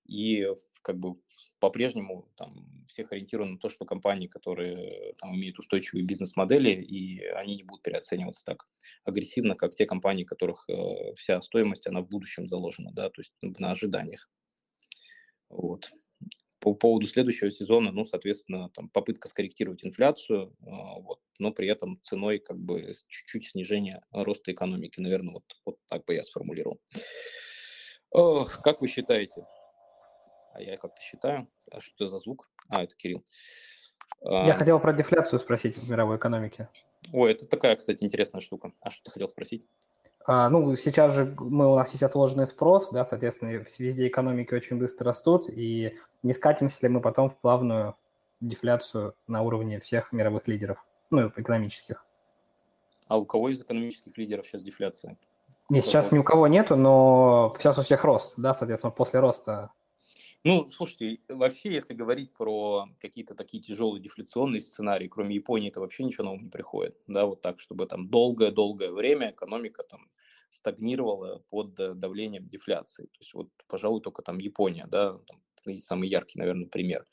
и как бы по-прежнему там всех ориентировано на то, что компании, которые там имеют устойчивые бизнес-модели, и они не будут переоцениваться так агрессивно, как те компании, которых э, вся стоимость, она в будущем заложена, да, то есть на ожиданиях. Вот. По поводу следующего сезона, ну, соответственно, там попытка скорректировать инфляцию, э, вот, но при этом ценой как бы чуть-чуть снижения роста экономики, наверное, вот, вот так бы я сформулировал. Ох, как вы считаете, а я как-то считаю. А что за звук? А, это Кирилл. Я а, хотел про дефляцию спросить в мировой экономике. Ой, это такая, кстати, интересная штука. А что ты хотел спросить? А, ну, сейчас же мы, у нас есть отложенный спрос, да, соответственно, везде экономики очень быстро растут, и не скатимся ли мы потом в плавную дефляцию на уровне всех мировых лидеров, ну, экономических. А у кого из экономических лидеров сейчас дефляция? Нет, сейчас ни у кого нету, но сейчас у всех рост, да, соответственно, после роста Ну, слушайте, вообще, если говорить про какие-то такие тяжелые дефляционные сценарии, кроме Японии, это вообще ничего нового не приходит. Да, вот так, чтобы там долгое-долгое время экономика там стагнировала под давлением дефляции. То есть вот, пожалуй, только там Япония, да, там, самый яркий, наверное, пример.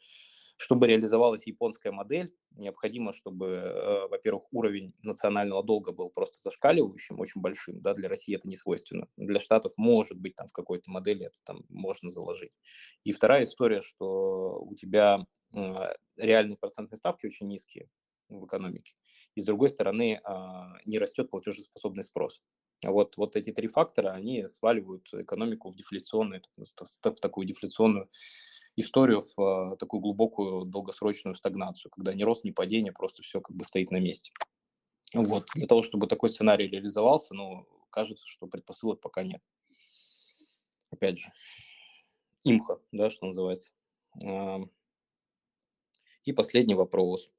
Чтобы реализовалась японская модель, необходимо, чтобы, э, во-первых, уровень национального долга был просто зашкаливающим, очень большим, да, для России это не свойственно. Для Штатов, может быть, там в какой-то модели это там можно заложить. И вторая история, что у тебя э, реальные процентные ставки очень низкие в экономике. И с другой стороны, а, не растет платежеспособный спрос. Вот, вот эти три фактора, они сваливают экономику в дефляционную, в такую дефляционную историю в э, такую глубокую долгосрочную стагнацию, когда ни рост, ни падение, просто все как бы стоит на месте. Вот. Для того, чтобы такой сценарий реализовался, ну, кажется, что предпосылок пока нет. Опять же, имха, да, что называется. И последний вопрос.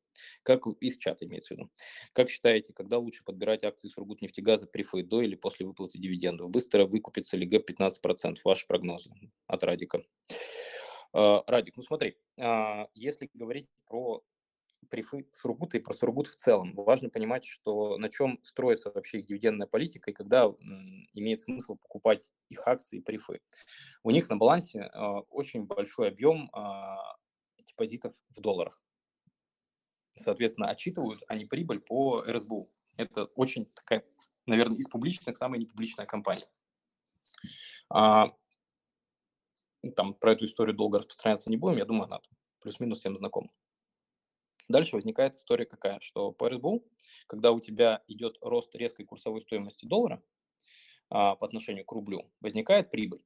Как из чата имеется в виду. Как считаете, когда лучше подбирать акции Сургутнефтегаза при ФИ, до или после выплаты дивидендов? Быстро выкупится ли ГЭП 15%? Ваши прогнозы от Радика. А, Радик, ну смотри, а, если говорить про прифы Сургута и про Сургут в целом, важно понимать, что на чем строится вообще их дивидендная политика и когда имеет смысл покупать их акции и прифы. У них на балансе а, очень большой объем депозитов в долларах. Соответственно, отчитывают они прибыль по РСБУ. Это очень такая, наверное, из публичных самая непубличная компания там про эту историю долго распространяться не будем, я думаю, она плюс-минус всем знакома. Дальше возникает история какая, что по РСБУ, когда у тебя идет рост резкой курсовой стоимости доллара а, по отношению к рублю, возникает прибыль,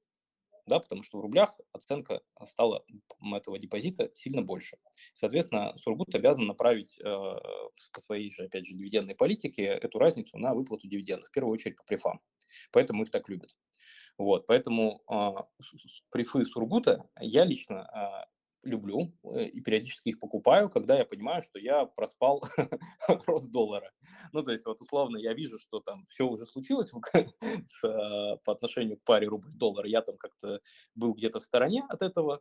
да, потому что в рублях оценка стала этого депозита сильно больше. Соответственно, Сургут обязан направить э, по своей же, опять же, дивидендной политике эту разницу на выплату дивидендов, в первую очередь по префам. Поэтому их так любят. Вот, поэтому а, прифы Сургута я лично а, люблю э, и периодически их покупаю, когда я понимаю, что я проспал (laughs) рост доллара. Ну, то есть, вот условно, я вижу, что там все уже случилось с, а, по отношению к паре рубль-доллар. Я там как-то был где-то в стороне от этого,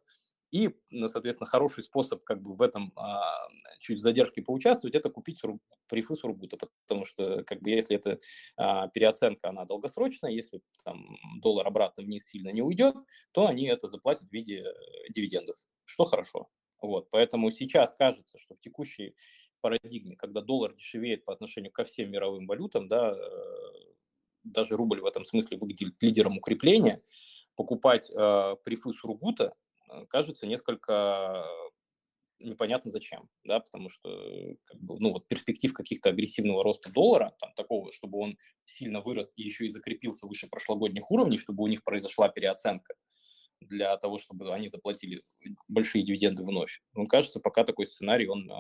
и, ну, соответственно, хороший способ как бы в этом а, чуть с задержкой поучаствовать, это купить суру, прифы Сургута, потому что как бы если это а, переоценка, она долгосрочная, если там доллар обратно вниз сильно не уйдет, то они это заплатят в виде э, дивидендов, что хорошо. Вот, поэтому сейчас кажется, что в текущей парадигме, когда доллар дешевеет по отношению ко всем мировым валютам, да, э, даже рубль в этом смысле выглядит лидером укрепления, покупать э, прифы Сургута кажется несколько непонятно зачем, да, потому что как бы, ну, вот перспектив каких-то агрессивного роста доллара, там, такого, чтобы он сильно вырос и еще и закрепился выше прошлогодних уровней, чтобы у них произошла переоценка для того, чтобы они заплатили большие дивиденды вновь. Ну, кажется, пока такой сценарий, он э,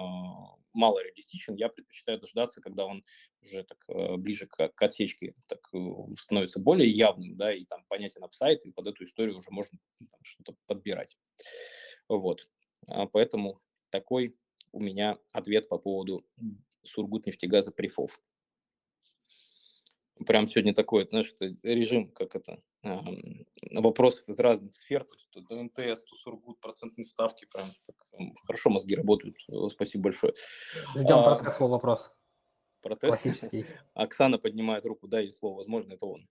мало реалистичен. Я предпочитаю дождаться, когда он уже так э, ближе к, к отсечке так, э, становится более явным, да, и там понятен апсайт, и под эту историю уже можно там, что-то подбирать. Вот. А поэтому такой у меня ответ по поводу Сургутнефтегаза Прифов прям сегодня такой, знаешь, режим, как это, вопросов из разных сфер, то есть то ДНТС, то Сургут, процентные ставки, прям так, хорошо мозги работают, спасибо большое. Ждем а, протест свой вопрос. Протест? Классический. (laughs) Оксана поднимает руку, да, и слово, возможно, это он.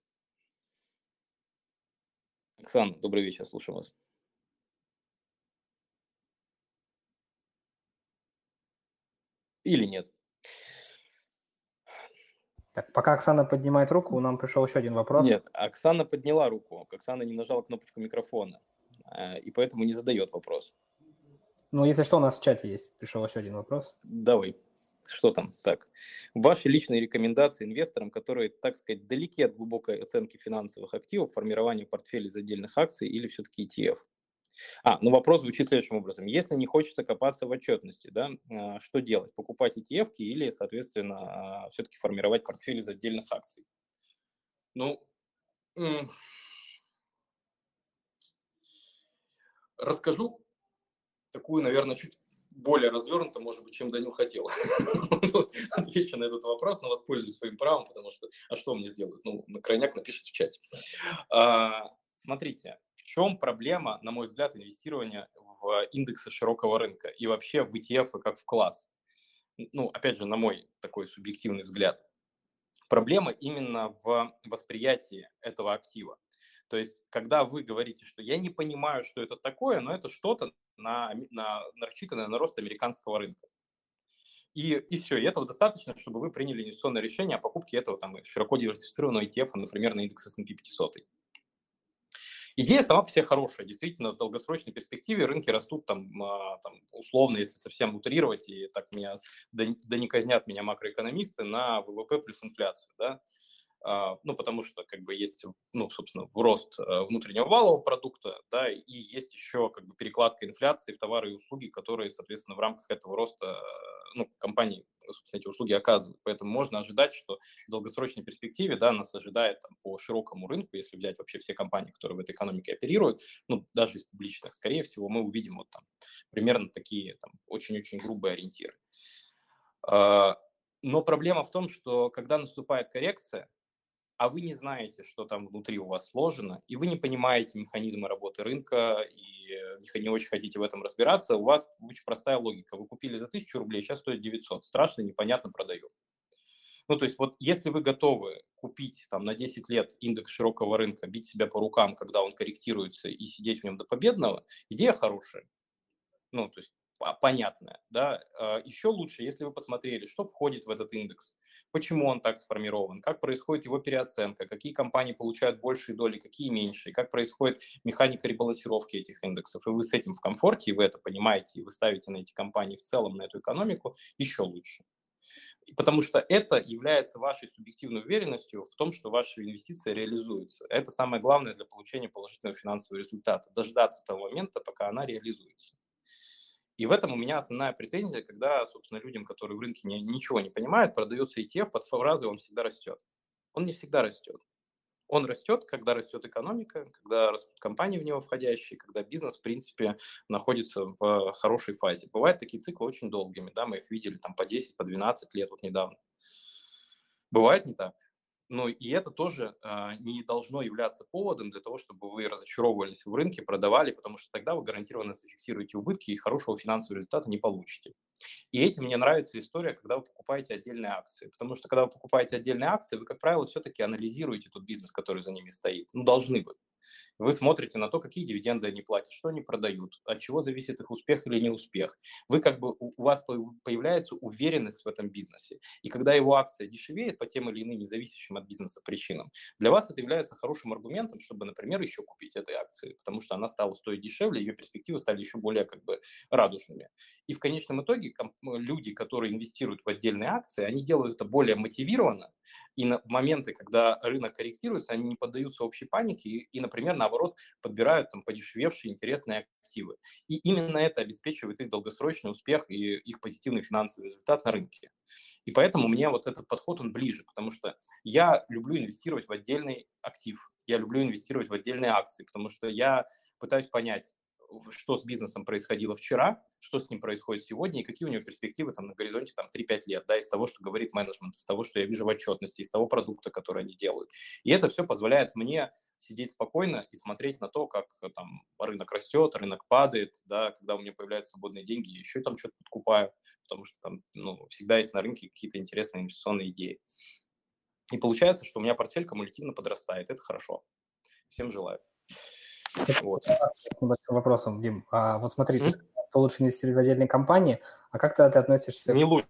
Оксана, добрый вечер, слушаю вас. Или нет? Так, пока Оксана поднимает руку, нам пришел еще один вопрос. Нет, Оксана подняла руку, Оксана не нажала кнопочку микрофона, э, и поэтому не задает вопрос. Ну, если что, у нас в чате есть, пришел еще один вопрос. Давай, что там? Так, ваши личные рекомендации инвесторам, которые, так сказать, далеки от глубокой оценки финансовых активов, формирования портфелей из отдельных акций или все-таки ETF? А, ну вопрос звучит следующим образом. Если не хочется копаться в отчетности, да, а, что делать? Покупать ETF или, соответственно, а, все-таки формировать портфель из отдельных акций? Ну, расскажу такую, наверное, чуть более развернуто, может быть, чем Данил хотел. (laughs) Отвечу на этот вопрос, но воспользуюсь своим правом, потому что, а что мне сделают? Ну, на крайняк напишите в чате. А, смотрите, В чем проблема, на мой взгляд, инвестирования в индексы широкого рынка и вообще в ETF как в класс? Ну, опять же, на мой такой субъективный взгляд. Проблема именно в восприятии этого актива. То есть, когда вы говорите, что я не понимаю, что это такое, но это что-то на, на, рассчитанное на рост американского рынка. И, и все, и этого достаточно, чтобы вы приняли инвестиционное решение о покупке этого там, широко диверсифицированного ETF, например, на индекс S&P 500. Идея сама по себе хорошая. Действительно, в долгосрочной перспективе рынки растут там, а, там условно, если совсем утрировать, и так меня, да, да не казнят меня макроэкономисты, на ВВП плюс инфляцию. Да? А, ну, потому что, как бы, есть, ну, собственно, рост э, внутреннего валового продукта, да, и есть еще, как бы, перекладка инфляции в товары и услуги, которые, соответственно, в рамках этого роста, ну, компании, собственно, эти услуги оказывают. Поэтому можно ожидать, что в долгосрочной перспективе, да, нас ожидает там, по широкому рынку, если взять вообще все компании, которые в этой экономике оперируют, ну, даже из публичных, скорее всего, мы увидим вот там примерно такие, там, очень-очень грубые ориентиры. А, но проблема в том, что когда наступает коррекция, а вы не знаете, что там внутри у вас сложено, и вы не понимаете механизмы работы рынка, и не очень хотите в этом разбираться, у вас очень простая логика. Вы купили за 1000 рублей, сейчас стоит 900. Страшно, непонятно, продаю. Ну, то есть вот если вы готовы купить там на 10 лет индекс широкого рынка, бить себя по рукам, когда он корректируется, и сидеть в нем до победного, идея хорошая. Ну, то есть понятное. Да? А, Еще лучше, если вы посмотрели, что входит в этот индекс, почему он так сформирован, как происходит его переоценка, какие компании получают большие доли, какие меньшие, как происходит механика ребалансировки этих индексов, и вы с этим в комфорте, и вы это понимаете, и вы ставите на эти компании в целом, на эту экономику, еще лучше. Потому что это является вашей субъективной уверенностью в том, что ваша инвестиция реализуется. Это самое главное для получения положительного финансового результата. Дождаться того момента, пока она реализуется. И в этом у меня основная претензия, когда, собственно, людям, которые в рынке не, ничего не понимают, продается ETF под фразой «он всегда растет». Он не всегда растет. Он растет, когда растет экономика, когда растут компании в него входящие, когда бизнес, в принципе, находится в хорошей фазе. Бывают такие циклы очень долгими, да, мы их видели там по 10, по 12 лет вот недавно. Бывает не так. Но и это тоже э, не должно являться поводом для того, чтобы вы разочаровывались в рынке, продавали, потому что тогда вы гарантированно зафиксируете убытки и хорошего финансового результата не получите. И этим мне нравится история, когда вы покупаете отдельные акции. Потому что когда вы покупаете отдельные акции, вы, как правило, все-таки анализируете тот бизнес, который за ними стоит. Ну, должны бы. Вы смотрите на то, какие дивиденды они платят, что они продают, от чего зависит их успех или неуспех. Вы как бы, у вас появляется уверенность в этом бизнесе. И когда его акция дешевеет по тем или иным независящим от бизнеса причинам, для вас это является хорошим аргументом, чтобы, например, еще купить этой акции, потому что она стала стоить дешевле, ее перспективы стали еще более как бы радужными. И в конечном итоге люди, которые инвестируют в отдельные акции, они делают это более мотивированно, и на, моменты, когда рынок корректируется, они не поддаются общей панике и, и например, наоборот, подбирают там подешевевшие интересные активы. И именно это обеспечивает их долгосрочный успех и их позитивный финансовый результат на рынке. И поэтому мне вот этот подход, он ближе, потому что я люблю инвестировать в отдельный актив, я люблю инвестировать в отдельные акции, потому что я пытаюсь понять, что с бизнесом происходило вчера, что с ним происходит сегодня и какие у него перспективы там на горизонте там 3-5 лет, да, из того, что говорит менеджмент, из того, что я вижу в отчетности, из того продукта, который они делают. И это все позволяет мне сидеть спокойно и смотреть на то, как там рынок растет, рынок падает, да, когда у меня появляются свободные деньги, я еще там что-то подкупаю, потому что там ну, всегда есть на рынке какие-то интересные инвестиционные идеи. И получается, что у меня портфель кумулятивно подрастает. Это хорошо. Всем желаю. Вот. Вопросом, Дим. А, вот смотри, mm-hmm. ты лучше инвестировать в отдельные компании, а как ты, ты относишься... Не лучше.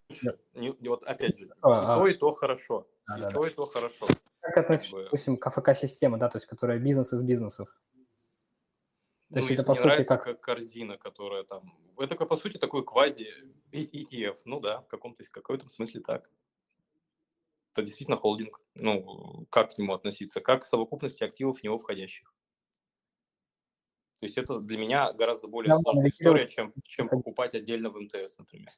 Не, вот опять же, а, и то, и то хорошо. А, и да, то, да. и то хорошо. Как ты относишься, допустим, к АФК-системе, да, то есть которая бизнес из бизнесов? То ну, есть это, по сути, как... как корзина, которая там... Это, по сути, такой квази ETF. Ну да, в каком-то, в каком-то смысле так. Это действительно холдинг. Ну, как к нему относиться? Как к совокупности активов в него входящих. То есть это для меня гораздо более да, сложная история, чем, чем покупать отдельно в МТС, например.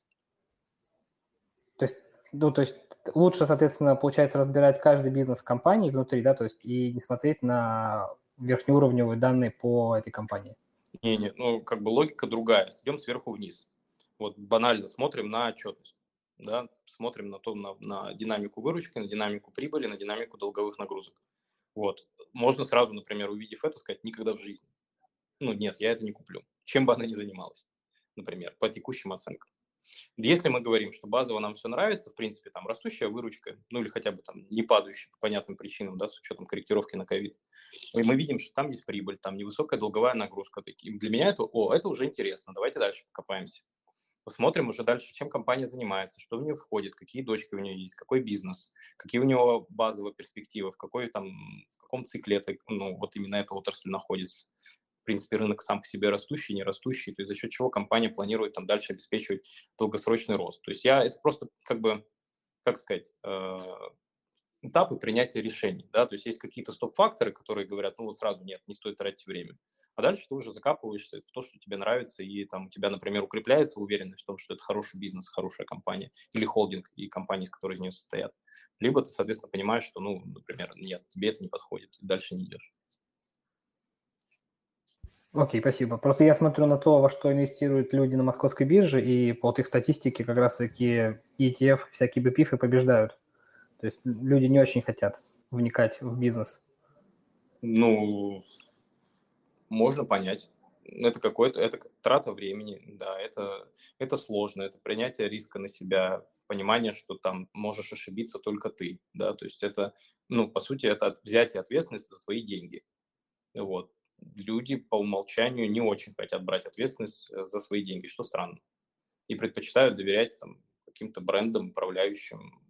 То есть, ну, то есть лучше, соответственно, получается разбирать каждый бизнес компании внутри, да, то есть и не смотреть на верхнеуровневые данные по этой компании. Не, не, ну, как бы логика другая. Идем сверху вниз. Вот банально смотрим на отчетность, да, смотрим на то, на, на динамику выручки, на динамику прибыли, на динамику долговых нагрузок. Вот. Можно сразу, например, увидев это, сказать, никогда в жизни Ну, нет, я это не куплю. Чем бы она ни занималась, например, по текущим оценкам. Если мы говорим, что базово нам все нравится, в принципе, там растущая выручка, ну или хотя бы там не падающая по понятным причинам, да, с учетом корректировки на ковид, и мы видим, что там есть прибыль, там невысокая долговая нагрузка. Такие. Для меня это, о, это уже интересно, давайте дальше покопаемся. Посмотрим уже дальше, чем компания занимается, что в нее входит, какие дочки у нее есть, какой бизнес, какие у него базовые перспективы, в, какой, там, в каком цикле это, ну, вот именно эта отрасль находится принципе, рынок сам по себе растущий, не растущий, то есть за счет чего компания планирует там дальше обеспечивать долгосрочный рост. То есть я, это просто как бы, как сказать, э, этапы принятия решений, да, то есть есть какие-то стоп-факторы, которые говорят, ну сразу нет, не стоит тратить время, а дальше ты уже закапываешься в то, что тебе нравится, и там у тебя, например, укрепляется уверенность в том, что это хороший бизнес, хорошая компания, или холдинг и компании, с которой из нее состоят, либо ты, соответственно, понимаешь, что, ну, например, нет, тебе это не подходит, и дальше не идешь. Окей, спасибо. Просто я смотрю на то, во что инвестируют люди на московской бирже, и по их статистике как раз-таки ETF, всякие BPIF побеждают. То есть люди не очень хотят вникать в бизнес. Ну, можно понять. Это какой-то, это трата времени, да, это, это сложно, это принятие риска на себя, понимание, что там можешь ошибиться только ты, да, то есть это, ну, по сути, это взятие ответственности за свои деньги. Вот люди по умолчанию не очень хотят брать ответственность э, за свои деньги, что странно. И предпочитают доверять там, каким-то брендам, управляющим,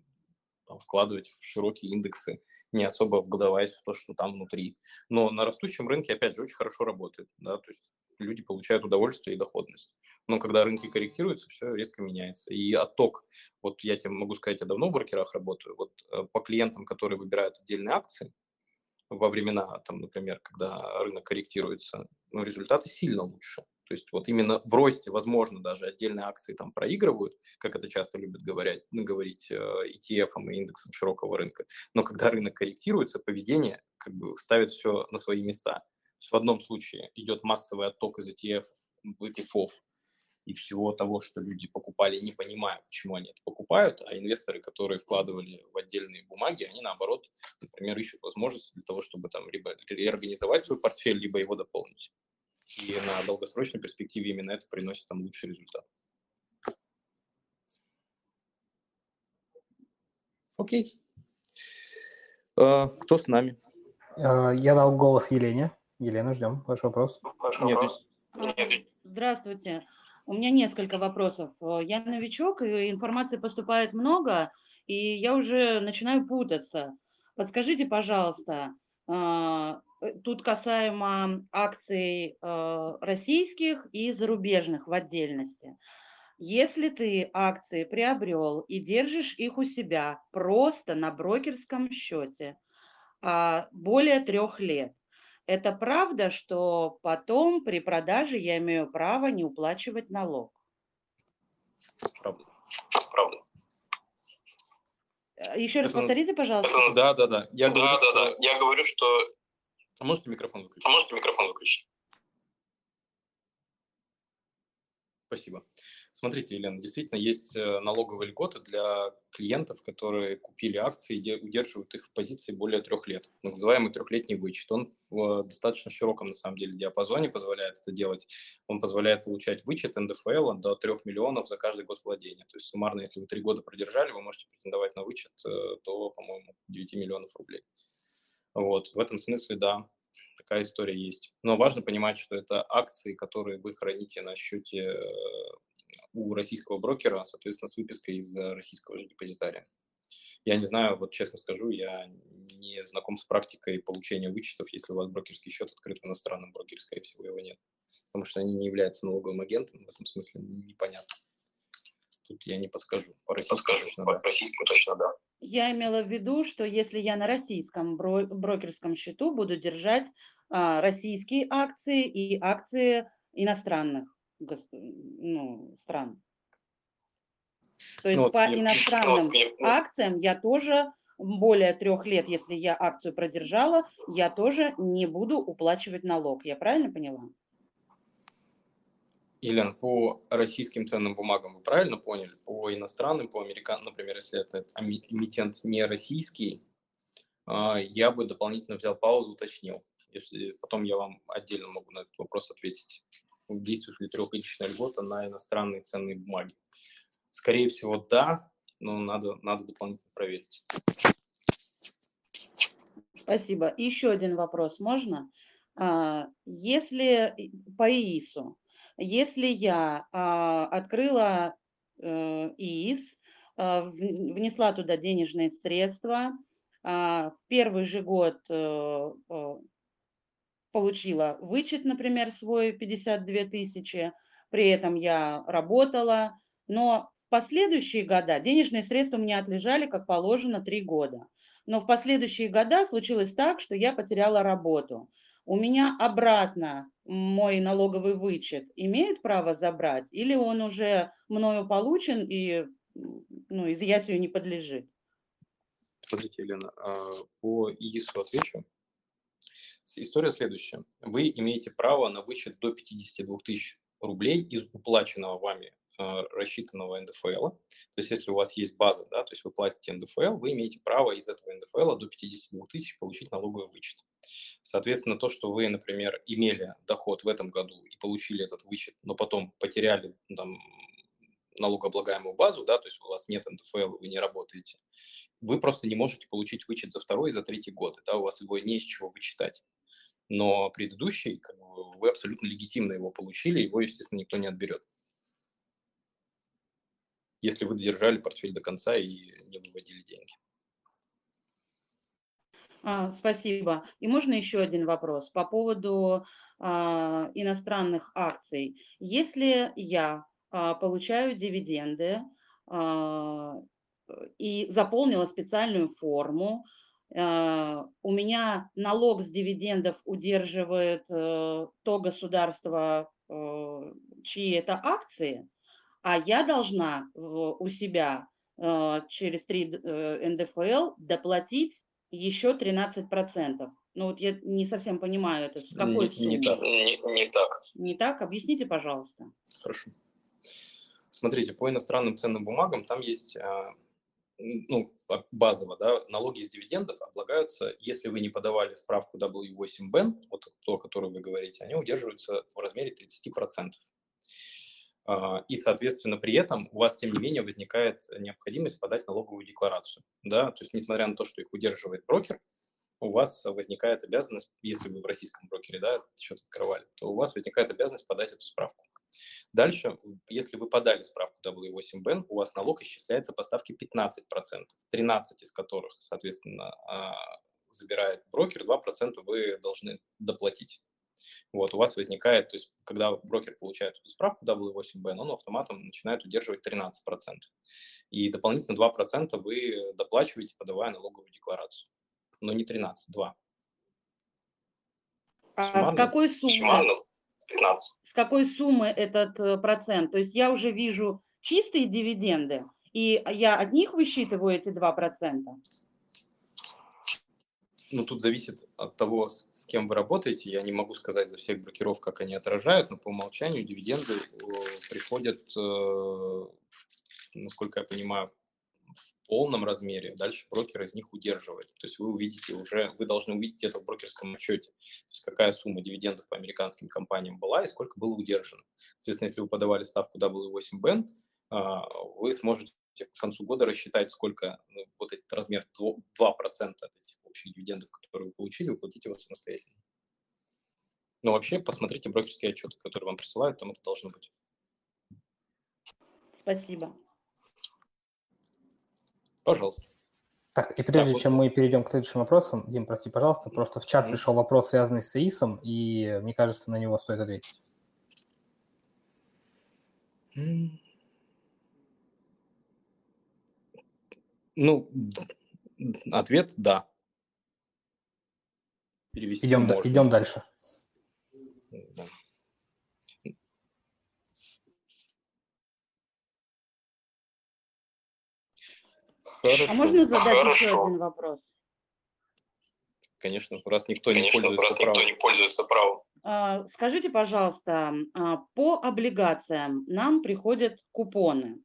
там, вкладывать в широкие индексы, не особо вгадываясь в то, что там внутри. Но на растущем рынке, опять же, очень хорошо работает. Да? То есть люди получают удовольствие и доходность. Но когда рынки корректируются, все резко меняется. И отток, вот я тебе могу сказать, я давно в брокерах работаю, вот э, по клиентам, которые выбирают отдельные акции, во времена, там, например, когда рынок корректируется, ну, результаты сильно лучше. То есть вот именно в росте, возможно, даже отдельные акции там проигрывают, как это часто любят говорить, ну, говорить э, ETF и индексом широкого рынка. Но когда рынок корректируется, поведение как бы ставит все на свои места. В одном случае идет массовый отток из ETF, ETF и всего того, что люди покупали, не понимая, почему они это покупают, а инвесторы, которые вкладывали в отдельные бумаги, они наоборот, например, ищут возможности для того, чтобы там либо реорганизовать свой портфель, либо его дополнить. И на долгосрочной перспективе именно это приносит там лучший результат. Окей. А, кто с нами? А, я дал голос Елене. Елена, ждем. Ваш вопрос. Ваш вопрос. Нет, Здравствуйте. У меня несколько вопросов. Э, я новичок, и информации поступает много, и я уже начинаю путаться. Подскажите, пожалуйста, а, э, тут касаемо акций э, российских и зарубежных в отдельности. Если ты акции приобрел и держишь их у себя просто на брокерском счете а, более трех лет, это правда, что потом при продаже я имею право не уплачивать налог? Правда. Правда. Э, Еще раз это повторите, пожалуйста. Да, да, да. Я да, говорю, да, да. Я говорю, что... А можете микрофон выключить? А можете микрофон выключить? Спасибо. Смотрите, Елена, действительно есть э, налоговые льготы для клиентов, которые купили акции и удерживают их в позиции более трех лет. Называемый трехлетний вычет. Он в достаточно широком, на самом деле, диапазоне позволяет это делать. Он позволяет получать вычет НДФЛ до 3 миллионов за каждый год владения. То есть суммарно, если вы три года продержали, вы можете претендовать на вычет э, до, по-моему, 9 миллионов рублей. Вот, в этом смысле, да, такая история есть. Но важно понимать, что это акции, которые вы храните на счете э, у российского брокера, соответственно, с выпиской из российского же депозитария. Я не знаю, вот честно скажу, я не знаком с практикой получения вычетов, если у вас брокерский счет открыт в иностранном брокере, скорее всего, его нет. Потому что они не являются налоговым агентом, в этом смысле непонятно. Тут я не подскажу. По российскому точно, по да. российскому точно да. Я имела в виду, что если я на российском брокерском счету буду держать а, российские акции и акции иностранных ну, стран. То есть ну, по иностранным вот, акциям я тоже более трех лет, если я акцию продержала, я тоже не буду уплачивать налог. Я правильно поняла? Елена, по российским ценным бумагам вы правильно поняли? По иностранным, по американским, например, если это эмитент не российский, а, я бы дополнительно взял паузу, уточнил если потом я вам отдельно могу на этот вопрос ответить. Действует ли трехтысячная льгота на иностранные ценные бумаги? Скорее всего, да, но надо, надо дополнительно проверить. Спасибо. Еще один вопрос можно? А, если по ИИСу, если я а, открыла э, ИИС, а, внесла туда денежные средства, в первый же год э, э, получила вычет, например, свой 52 тысячи, при этом я работала, но в последующие года денежные средства у меня отлежали, как положено, три года. Но в последующие года случилось так, что я потеряла работу. У меня обратно мой налоговый вычет имеет право забрать, или он уже мною получен и ну, изъятию не подлежит? Смотрите, Елена, а, по ИИСу отвечу. История следующая. Вы имеете право на вычет до 52 тысяч рублей из уплаченного вами а, рассчитанного НДФЛ. То есть если у вас есть база, да, то есть вы платите НДФЛ, вы имеете право из этого НДФЛ до 52 тысяч получить налоговый вычет. Соответственно, то, что вы, например, имели доход в этом году и получили этот вычет, но потом потеряли там, налогооблагаемую базу, да, то есть у вас нет НДФЛ, вы не работаете, вы просто не можете получить вычет за второй и за третий годы, да, у вас его не из чего вычитать. Но предыдущий, как бы, вы абсолютно легитимно его получили, его, естественно, никто не отберет. Если вы держали портфель до конца и не выводили деньги. А, спасибо. И можно еще один вопрос по поводу а, иностранных акций. Если я получаю дивиденды а, и заполнила специальную форму. А, у меня налог с дивидендов удерживает э, то государство, э, чьи это акции, а я должна у себя э, через 3 НДФЛ доплатить еще 13%. Ну вот я не совсем понимаю это. С какой не, не так. Не, не так. Не так? Объясните, пожалуйста. Хорошо. Смотрите, по иностранным ценным бумагам там есть а, ну, базово, да, налоги с дивидендов облагаются, если вы не подавали справку W8BEN, вот то, о котором вы говорите, они удерживаются в размере 30%. А, и, соответственно, при этом у вас, тем не менее, возникает необходимость подать налоговую декларацию. Да? То есть, несмотря на то, что их удерживает брокер, у вас возникает обязанность, если вы в российском брокере да, счет открывали, то у вас возникает обязанность подать эту справку. Дальше, если вы подали справку W8BN, у вас налог исчисляется по ставке 15%, 13 из которых, соответственно, а, забирает брокер, 2% вы должны доплатить. Вот, у вас возникает, то есть, когда брокер получает эту справку W8BN, он автоматом начинает удерживать 13%. И дополнительно 2% вы доплачиваете, подавая налоговую декларацию. Но не 13, 2. А Суммарно, с какой суммы? 15 какой суммы этот э, процент. То есть я уже вижу чистые дивиденды, и я от них высчитываю эти 2%. Ну, тут зависит от того, с кем вы работаете. Я не могу сказать за всех брокеров, как они отражают, но по умолчанию дивиденды э, приходят, э, насколько я понимаю, полном размере, дальше брокер из них удерживает. То есть вы увидите уже, вы должны увидеть это в брокерском отчете, то есть какая сумма дивидендов по американским компаниям была и сколько было удержано. Соответственно, если вы подавали ставку W8BEN, а, вы сможете к концу года рассчитать, сколько ну, вот этот размер 2% от этих общих дивидендов, которые вы получили, уплатить его самостоятельно. Но вообще посмотрите брокерские отчеты, которые вам присылают, там это должно быть. Спасибо. Пожалуйста. Так, и прежде так, чем вот. мы перейдем к следующим вопросам, Дим, прости, пожалуйста, просто в чат mm-hmm. пришел вопрос, связанный с ИИСом, и мне кажется, на него стоит ответить. Ну, ответ – да. Перевести идем, можно. идем дальше. Да. Хорошо. А можно задать Хорошо. еще один вопрос? Конечно, раз никто Конечно, не пользуется раз правом. никто не пользуется правом. А, скажите, пожалуйста, а, по облигациям нам приходят купоны.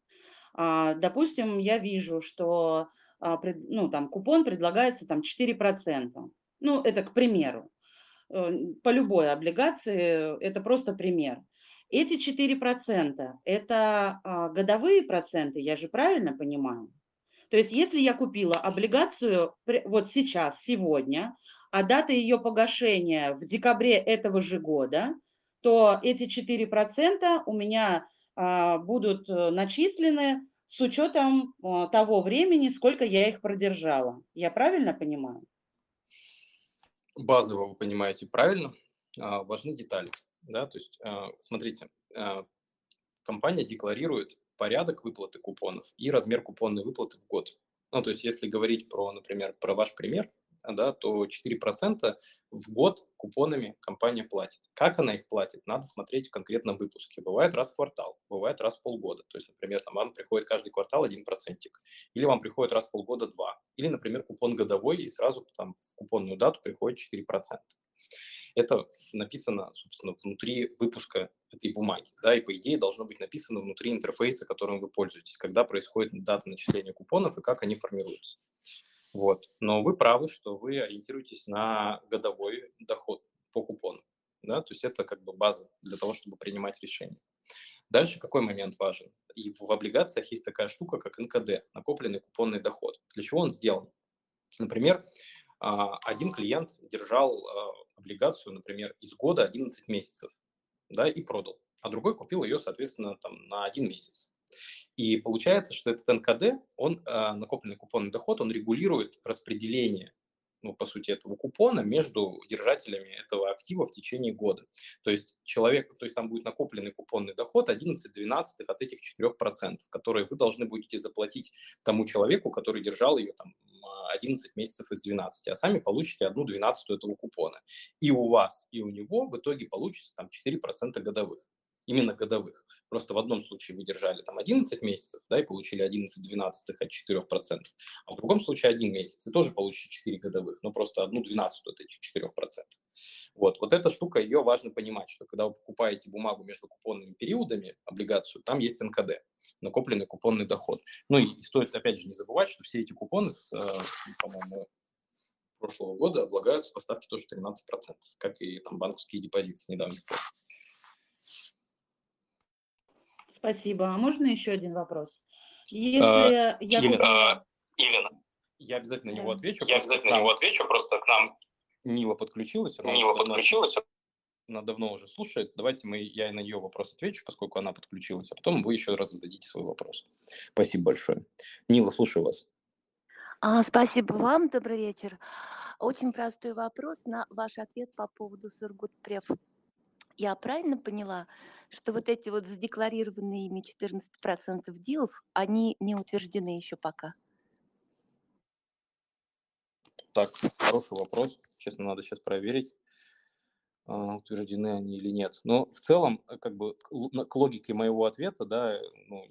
А, допустим, я вижу, что ну, там, купон предлагается там, 4%. Ну, это к примеру. по любой облигации, это просто пример. Эти 4% – это годовые проценты, я же правильно понимаю? То есть если я купила облигацию вот сейчас, сегодня, а дата ее погашения в декабре этого же года, то эти 4% у меня а, будут э, начислены с учетом а, того времени, сколько я их продержала. Я правильно понимаю? Базово вы понимаете правильно. Важны детали. Да? То есть, смотрите, компания декларирует порядок выплаты купонов и размер купонной выплаты в год. Ну, то есть, если говорить про, например, про ваш пример, да, то 4% в год купонами компания платит. Как она их платит, надо смотреть в конкретном выпуске. Бывает раз в квартал, бывает раз в полгода. То есть, например, там вам приходит каждый квартал 1%, или вам приходит раз в полгода 2%, или, например, купон годовой, и сразу там в купонную дату приходит 4%. Это написано, собственно, внутри выпуска этой бумаги, да, и по идее должно быть написано внутри интерфейса, которым вы пользуетесь, когда происходит дата начисления купонов и как они формируются. Вот. Но вы правы, что вы ориентируетесь на годовой доход по купону. Да? То есть это как бы база для того, чтобы принимать решения. Дальше какой момент важен? И в облигациях есть такая штука, как НКД, накопленный купонный доход. Для чего он сделан? Например, а, один клиент держал а, облигацию, например, из года 11 месяцев, да, и продал, а другой купил ее, соответственно, там, на один месяц. И получается, что этот НКД, он, а, накопленный купонный доход, он регулирует распределение ну, по сути, этого купона между держателями этого актива в течение года. То есть человек, то есть там будет накопленный купонный доход 11-12 от этих 4%, которые вы должны будете заплатить тому человеку, который держал ее там 11 месяцев из 12, а сами получите одну двенадцатую этого купона. И у вас, и у него в итоге получится там 4% годовых именно годовых. Просто в одном случае вы держали там 11 месяцев, да, и получили 11 12 от 4%, а в другом случае один месяц, и тоже получите 4 годовых, но просто одну двенадцатую от этих 4%. Вот, вот эта штука, ее важно понимать, что когда вы покупаете бумагу между купонными периодами, облигацию, там есть НКД, накопленный купонный доход. Ну и стоит, опять же, не забывать, что все эти купоны, с, э, по-моему, прошлого года облагаются по ставке тоже 13%, как и там банковские депозиты с недавних пор. Спасибо. А можно еще один вопрос? Если а, я именно, купила... именно. Я обязательно на него отвечу. Я обязательно на него отвечу, просто к нам Нила подключилась. Она Нила подключилась. Она давно уже слушает. Давайте мы, я на ее вопрос отвечу, поскольку она подключилась, а потом вы еще раз зададите свой вопрос. Спасибо большое. Нила, слушаю вас. А, спасибо вам, добрый вечер. Очень простой вопрос на ваш ответ по поводу Сургутпрев. Я правильно поняла, что вот эти вот задекларированные ими 14% дилов, они не утверждены еще пока? Так, хороший вопрос. Честно, надо сейчас проверить, а, утверждены они или нет. Но в целом, э, как бы к логике моего ответа, да, ну,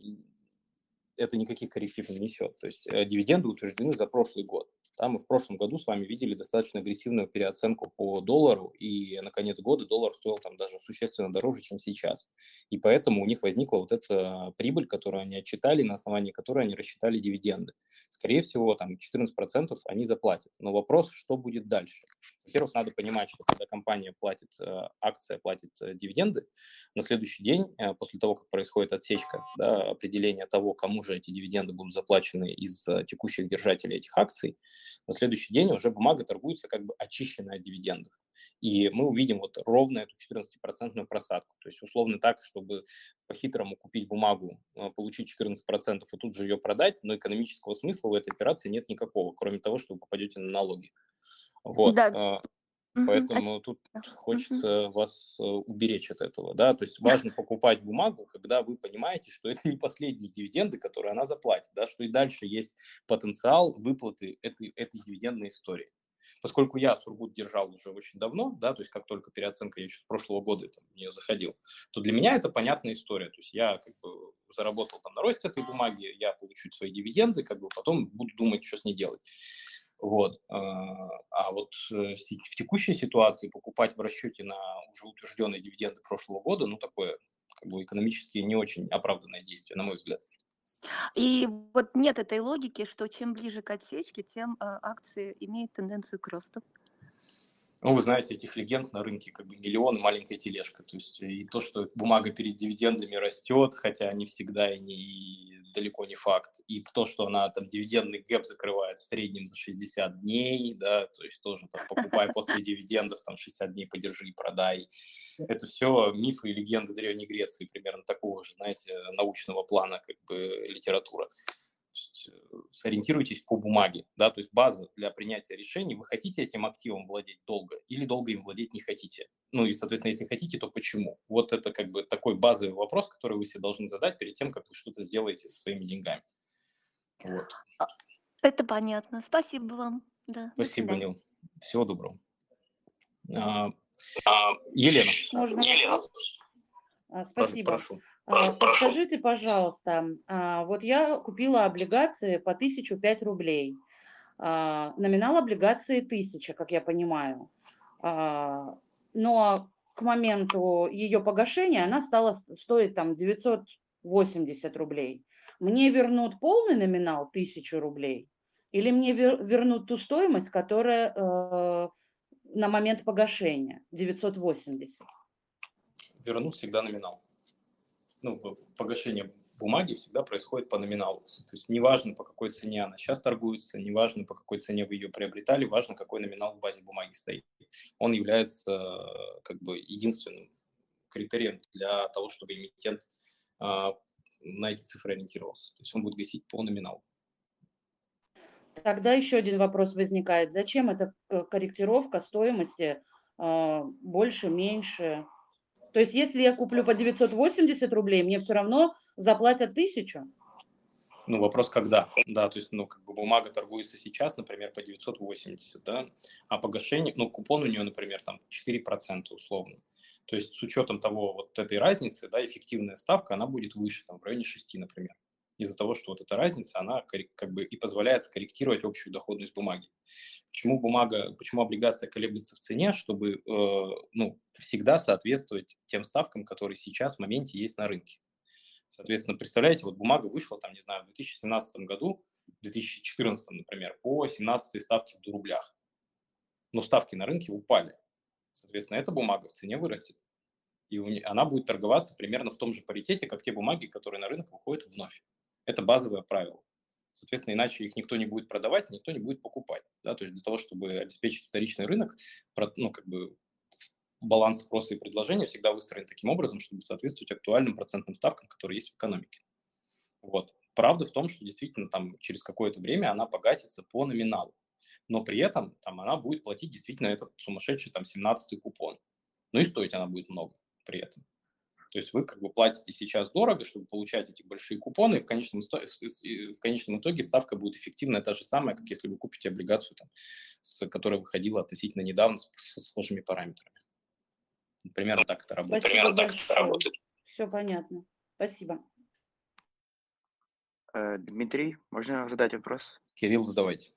это никаких корректив не несет. То есть э, дивиденды утверждены за прошлый год. Да, мы в прошлом году с вами видели достаточно агрессивную переоценку по доллару, и на конец года доллар стоил там даже существенно дороже, чем сейчас. И поэтому у них возникла вот эта прибыль, которую они отчитали, на основании которой они рассчитали дивиденды. Скорее всего, там 14% они заплатят. Но вопрос, что будет дальше? Во-первых, надо понимать, что когда компания платит, э, акция платит э, дивиденды, на следующий день, э, после того, как происходит отсечка, да, определение того, кому же эти дивиденды будут заплачены из текущих держателей этих акций, на следующий день уже бумага торгуется как бы очищенная от дивидендов. И мы увидим вот ровно эту 14% просадку. То есть условно так, чтобы по-хитрому купить бумагу, получить 14% и тут же ее продать, но экономического смысла в этой операции нет никакого, кроме того, что вы попадете на налоги. Вот. Да. Поэтому угу. тут хочется угу. вас э, уберечь от этого, да, то есть важно покупать бумагу, когда вы понимаете, что это не последние дивиденды, которые она заплатит, да, что и дальше есть потенциал выплаты этой, этой дивидендной истории. Поскольку я Сургут держал уже очень давно, да, то есть как только переоценка, я еще с прошлого года там, в нее заходил, то для меня это понятная история. То есть я как бы заработал там на росте этой бумаги, я получу свои дивиденды, как бы потом буду думать, что с ней делать. Вот. А, а вот э, в текущей ситуации покупать в расчете на уже утвержденные дивиденды прошлого года, ну, такое как бы экономически не очень оправданное действие, на мой взгляд. И вот нет этой логики, что чем ближе к отсечке, тем э, акции имеют тенденцию к росту. Ну, вы знаете, этих легенд на рынке как бы миллион маленькая тележка. То есть и то, что бумага перед дивидендами растет, хотя не всегда и, не, и далеко не факт. И то, что она там дивидендный гэп закрывает в среднем за 60 дней, да, то есть тоже там покупай после дивидендов, там 60 дней подержи и продай. Это все мифы и легенды Древней Греции, примерно такого же, знаете, научного плана как бы литература э, сориентируйтесь по бумаге, да, то есть база для принятия решений, вы хотите этим активом владеть долго или долго им владеть не хотите. Ну и, соответственно, если хотите, то почему? Вот это как бы такой базовый вопрос, который вы себе должны задать перед тем, как вы что-то сделаете со своими деньгами. Вот. А, это понятно. Спасибо вам. Да, Спасибо, Нил. Всего доброго. А, а, Елена. Можно Елена. А, спасибо. Прошу. А, подскажите, пожалуйста, а, вот я купила облигации по 1005 рублей. А, номинал облигации 1000, как я понимаю. Но к моменту ее погашения она стала стоить там 980 рублей. Мне вернут полный номинал 1000 рублей или мне вернут ту стоимость, которая э, на момент погашения 980? Вернут всегда номинал ну, погашение бумаги всегда происходит по номиналу. То есть неважно, по какой цене она сейчас торгуется, неважно, по какой цене вы ее приобретали, важно, какой номинал в базе бумаги стоит. Он является как бы единственным критерием для того, чтобы эмитент а, на эти цифры ориентировался. То есть он будет гасить по номиналу. Тогда еще один вопрос возникает. Зачем эта корректировка стоимости а, больше, меньше? То есть если я куплю по 980 рублей, мне все равно заплатят тысячу? Ну, вопрос когда, да, то есть, ну, как бы бумага торгуется сейчас, например, по 980, да, а погашение, ну, купон у нее, например, там 4% условно. То есть с учетом того, вот этой разницы, да, эффективная ставка, она будет выше, там, в районе 6, например из-за того, что вот эта разница, она как бы и позволяет скорректировать общую доходность бумаги. Почему бумага, почему облигация колеблется в цене, чтобы э, ну, всегда соответствовать тем ставкам, которые сейчас в моменте есть на рынке. Соответственно, представляете, вот бумага вышла там, не знаю, в 2017 году, в 2014, например, по 17 ставке в рублях. Но ставки на рынке упали. Соответственно, эта бумага в цене вырастет. И она будет торговаться примерно в том же паритете, как те бумаги, которые на рынок выходят вновь. Это базовое правило. Соответственно, иначе их никто не будет продавать, никто не будет покупать. Да? То есть для того, чтобы обеспечить вторичный рынок, ну, как бы баланс спроса и предложения всегда выстроен таким образом, чтобы соответствовать актуальным процентным ставкам, которые есть в экономике. Вот. Правда в том, что действительно там через какое-то время она погасится по номиналу, но при этом там она будет платить действительно этот сумасшедший там 17-й купон. Ну и стоить она будет много при этом. То есть вы как бы платите сейчас дорого, чтобы получать эти большие купоны, и в конечном, в конечном итоге ставка будет эффективная та же самая, как если вы купите облигацию, там, с, которая выходила относительно недавно с, с схожими параметрами. Примерно так это работает. Спасибо Примерно так это работает. Все понятно. Спасибо. Э, Дмитрий, можно задать вопрос? Кирилл, задавайте.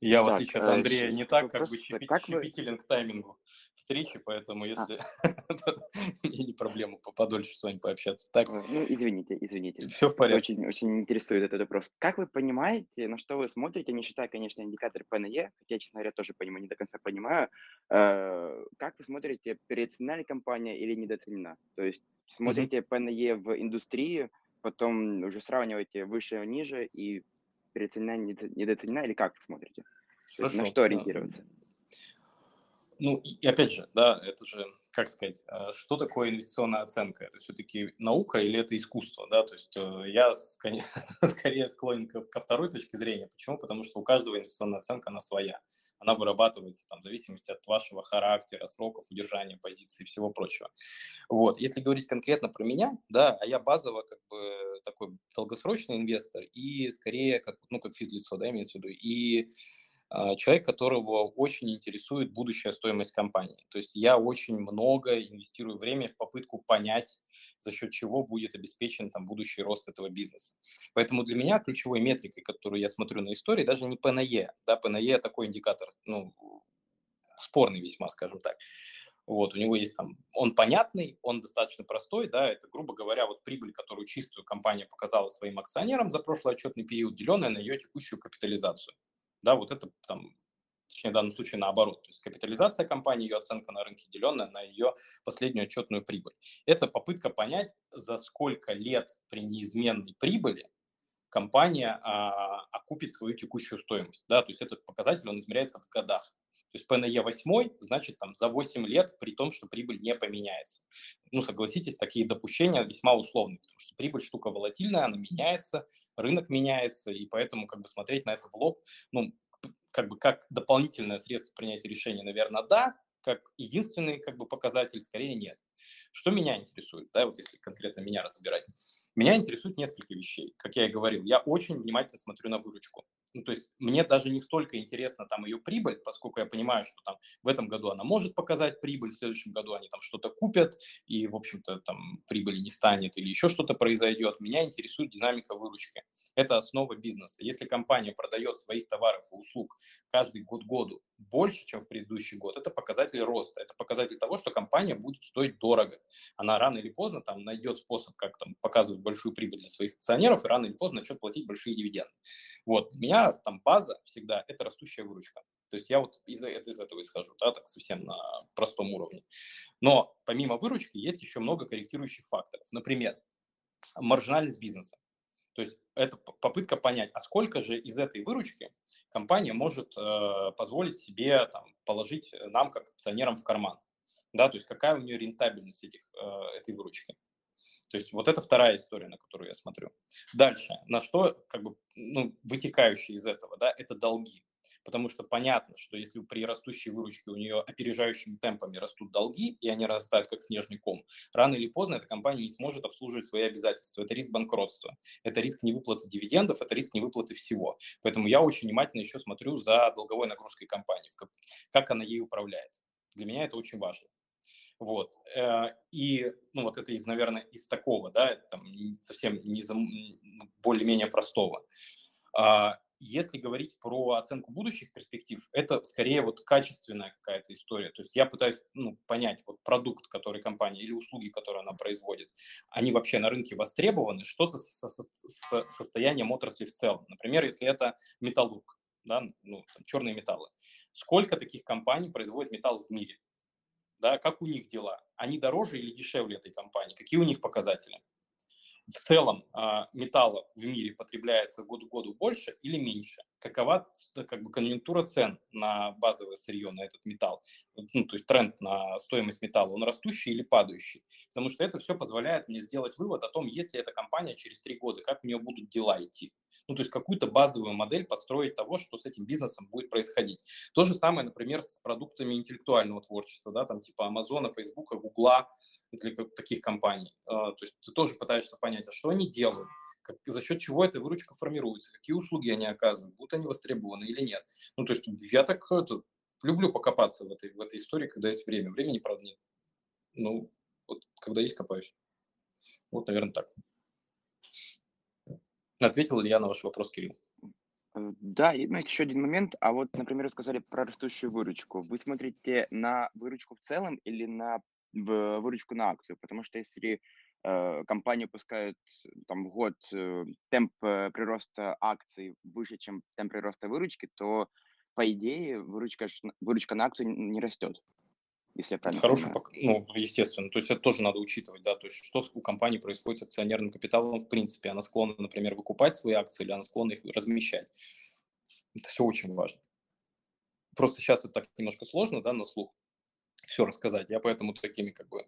Я, так, в отличие от э, Андрея, не так как бы щепи- как вы... к таймингу встречи, поэтому а. если (laughs) мне не проблема подольше с вами пообщаться. Так. Э, ну, извините, извините. Все в порядке. Очень, очень интересует этот вопрос. Как вы понимаете, на что вы смотрите, не считая, конечно, индикатор ПНЕ, хотя я, честно говоря, тоже понимаю, не до конца понимаю, э, как вы смотрите, переоценена ли компания или недооценена? То есть смотрите. ПНЕ в индустрии, потом уже сравниваете выше, ниже и переоценена, недооценена или как вы смотрите? Хорошо. На что ориентироваться? Ну, и опять же, да, это же, как сказать, а, что такое инвестиционная оценка? Это все-таки наука или это искусство, да? То есть э, я (laughs) скорее, склонен ко второй точке зрения. Почему? Потому что у каждого инвестиционная оценка, она своя. Она вырабатывается там, в зависимости от вашего характера, сроков удержания позиции и всего прочего. Вот. Если говорить конкретно про меня, да, а я базово как бы такой долгосрочный инвестор и скорее как, ну, как физлицо, да, имеется в виду, и человек, которого очень интересует будущая стоимость компании. То есть я очень много инвестирую время в попытку понять, за счет чего будет обеспечен там, будущий рост этого бизнеса. Поэтому для меня ключевой метрикой, которую я смотрю на истории, даже не ПНЕ. Да, ПНЕ такой индикатор, ну, спорный весьма, скажем так. Вот, у него есть там, он понятный, он достаточно простой, да, это, грубо говоря, вот прибыль, которую чистую компания показала своим акционерам за прошлый отчетный период, деленная на ее текущую капитализацию да, вот это там точнее в данном случае наоборот. То есть капитализация компании, ее оценка на рынке, деленная на ее последнюю отчетную прибыль. Это попытка понять, за сколько лет при неизменной прибыли компания а, окупит свою текущую стоимость. Да? То есть этот показатель, он измеряется в годах. То есть ПНЕ 8, значит, там за 8 лет, при том, что прибыль не поменяется. Ну, согласитесь, такие допущения весьма условны, потому что прибыль штука волатильная, она меняется, рынок меняется, и поэтому как бы смотреть на это в лоб, ну, как бы как дополнительное средство принятия решения, наверное, да, как единственный как бы показатель, скорее нет. Что меня интересует, да, вот если конкретно меня разбирать? Меня интересует несколько вещей. Как я и говорил, я очень внимательно смотрю на выручку. Ну, то есть мне даже не столько интересна там ее прибыль, поскольку я понимаю, что там в этом году она может показать прибыль, в следующем году они там что-то купят, и, в общем-то, там прибыли не станет или еще что-то произойдет. Меня интересует динамика выручки. Это основа бизнеса. Если компания продает своих товаров и услуг каждый год году больше, чем в предыдущий год, это показатель роста. Это показатель того, что компания будет стоить дорого. Она рано или поздно там найдет способ, как там показывать большую прибыль для своих акционеров, и рано или поздно начнет платить большие дивиденды. Вот. Меня там база всегда – это растущая выручка. То есть я вот из, из этого исхожу, да, так совсем на простом уровне. Но помимо выручки есть еще много корректирующих факторов. Например, маржинальность бизнеса. То есть это попытка понять, а сколько же из этой выручки компания может э, позволить себе там, положить нам, как акционерам, в карман. Да, то есть какая у нее рентабельность этих, э, этой выручки. То есть вот это вторая история, на которую я смотрю. Дальше, на что как бы ну, вытекающие из этого, да, это долги. Потому что понятно, что если при растущей выручке у нее опережающими темпами растут долги, и они растают как снежный ком, рано или поздно эта компания не сможет обслуживать свои обязательства. Это риск банкротства, это риск невыплаты дивидендов, это риск невыплаты всего. Поэтому я очень внимательно еще смотрю за долговой нагрузкой компании, как, как она ей управляет. Для меня это очень важно. Вот. Э, и, ну, вот это из, наверное, из такого, да, там, совсем не ну, более-менее простого. А, если говорить про оценку будущих перспектив, это скорее вот качественная какая-то история. То есть я пытаюсь ну, понять, вот продукт, который компания или услуги, которые она производит, они вообще на рынке востребованы, что со, со, со состоянием отрасли в целом. Например, если это металлург, да, ну, черные металлы. Сколько таких компаний производит металл в мире? Да, как у них дела, они дороже или дешевле этой компании, какие у них показатели. В целом а, металла в мире потребляется год к году больше или меньше какова как бы, конъюнктура цен на базовое сырье, на этот металл, ну, то есть тренд на стоимость металла, он растущий или падающий. Потому что это все позволяет мне сделать вывод о том, есть ли эта компания через три года, как у нее будут дела идти. Ну, то есть какую-то базовую модель построить того, что с этим бизнесом будет происходить. То же самое, например, с продуктами интеллектуального творчества, да, там типа Амазона, Фейсбука, Гугла, для таких компаний. А, то есть ты тоже пытаешься понять, а что они делают, как, за счет чего эта выручка формируется, какие услуги они оказывают, будут они востребованы или нет. Ну, то есть я так это, люблю покопаться в этой, в этой истории, когда есть время. Времени, правда, нет. Ну, вот когда есть, копаюсь. Вот, наверное, так. Ответил ли я на ваш вопрос, Кирилл? Э, да, и ну, еще один момент. А вот, например, вы сказали про растущую выручку. Вы смотрите на выручку в целом или на выручку на акцию? Потому что если компании пускают там в год э, темп э, прироста акций выше, чем темп прироста выручки, то по идее выручка, выручка на акцию не растет. Если я правильно Хороший, понимаю. ну, естественно. То есть это тоже надо учитывать, да, то есть что у компании происходит с акционерным капиталом в принципе. Она склонна, например, выкупать свои акции или она склонна их размещать. Это все очень важно. Просто сейчас это так немножко сложно, да, на слух все рассказать. Я поэтому такими как бы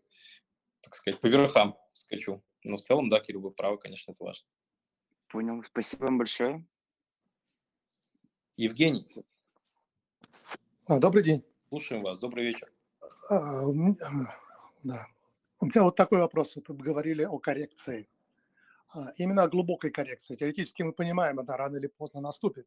так сказать, по верхам скачу. Но в целом, да, Кирилл, вы правы, конечно, это важно. Понял. Спасибо вам большое. Евгений. А, добрый день. Слушаем вас. Добрый вечер. А, да. У меня вот такой вопрос. Вы говорили о коррекции. А, именно о глубокой коррекции. Теоретически мы понимаем, это рано или поздно наступит.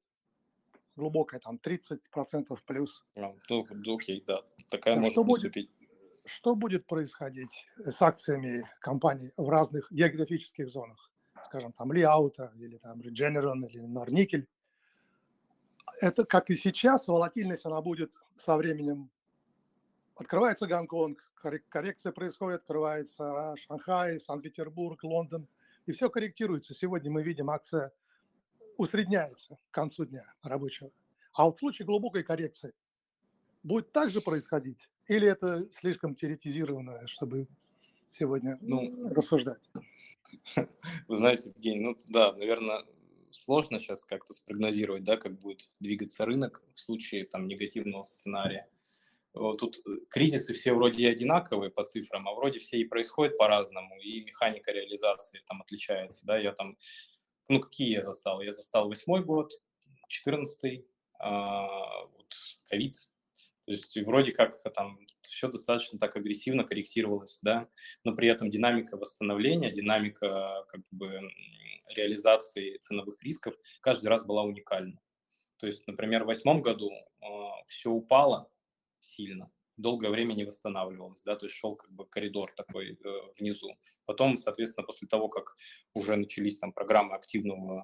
Глубокая, там, 30% плюс. А, ну, окей, да. Такая а может что наступить. Будет? Что будет происходить с акциями компаний в разных географических зонах, скажем, там Лиаута или там Regeneron или Норникель. Это, как и сейчас, волатильность, она будет со временем. Открывается Гонконг, коррекция происходит, открывается Шанхай, Санкт-Петербург, Лондон, и все корректируется. Сегодня мы видим, акция усредняется к концу дня рабочего. А вот в случае глубокой коррекции, будет так же происходить? Или это слишком теоретизированно, чтобы сегодня ну, рассуждать? (laughs) Вы знаете, Евгений, ну да, наверное, сложно сейчас как-то спрогнозировать, да, как будет двигаться рынок в случае там негативного сценария. Тут э, кризисы все вроде одинаковые по цифрам, а вроде все и происходят по-разному, и механика реализации там отличается, да, я там, ну, какие я застал? Я застал восьмой год, четырнадцатый, а, вот, ковид, то есть вроде как там все достаточно так агрессивно корректировалось, да, но при этом динамика восстановления, динамика как бы реализации ценовых рисков каждый раз была уникальна. То есть, например, в восьмом году э, все упало сильно, долгое время не восстанавливалось, да, то есть шел как бы коридор такой э, внизу. Потом, соответственно, после того, как уже начались там программы активного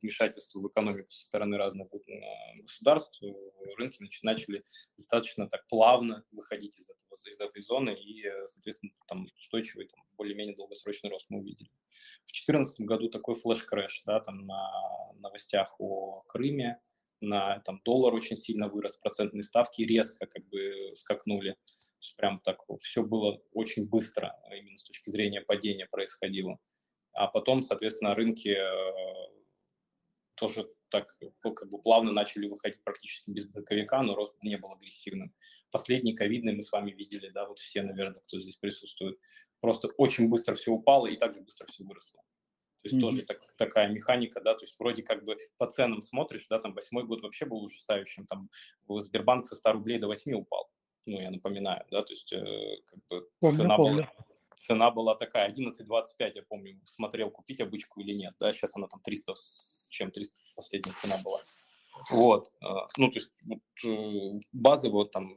вмешательства в экономику со стороны разных э, государств, э, рынки начали достаточно так плавно выходить из, этого, из этой зоны и, э, соответственно, там устойчивый, там, более-менее долгосрочный рост мы увидели. В 2014 году такой flash crash, да, там на новостях о Крыме, на там, доллар очень сильно вырос, процентные ставки резко как бы скакнули. Прям так все было очень быстро, именно с точки зрения падения происходило. А потом, соответственно, рынки э, тоже так ну, как бы плавно начали выходить практически без боковика, но рост не был агрессивным. Последний ковидный мы с вами видели, да, вот все, наверное, кто здесь присутствует. Просто очень быстро все упало и также быстро все выросло. То есть mm-hmm. тоже так, такая механика, да, то есть вроде как бы по ценам смотришь, да, там восьмой год вообще был ужасающим, там Сбербанк со 100 рублей до 8 упал, ну, я напоминаю, да, то есть э, как бы помню, цена, помню. Была, цена была такая, 11.25, я помню, смотрел, купить обычку или нет, да, сейчас она там 300 с чем 300 последняя цена была. Вот, э, ну, то есть вот, э, базово вот, там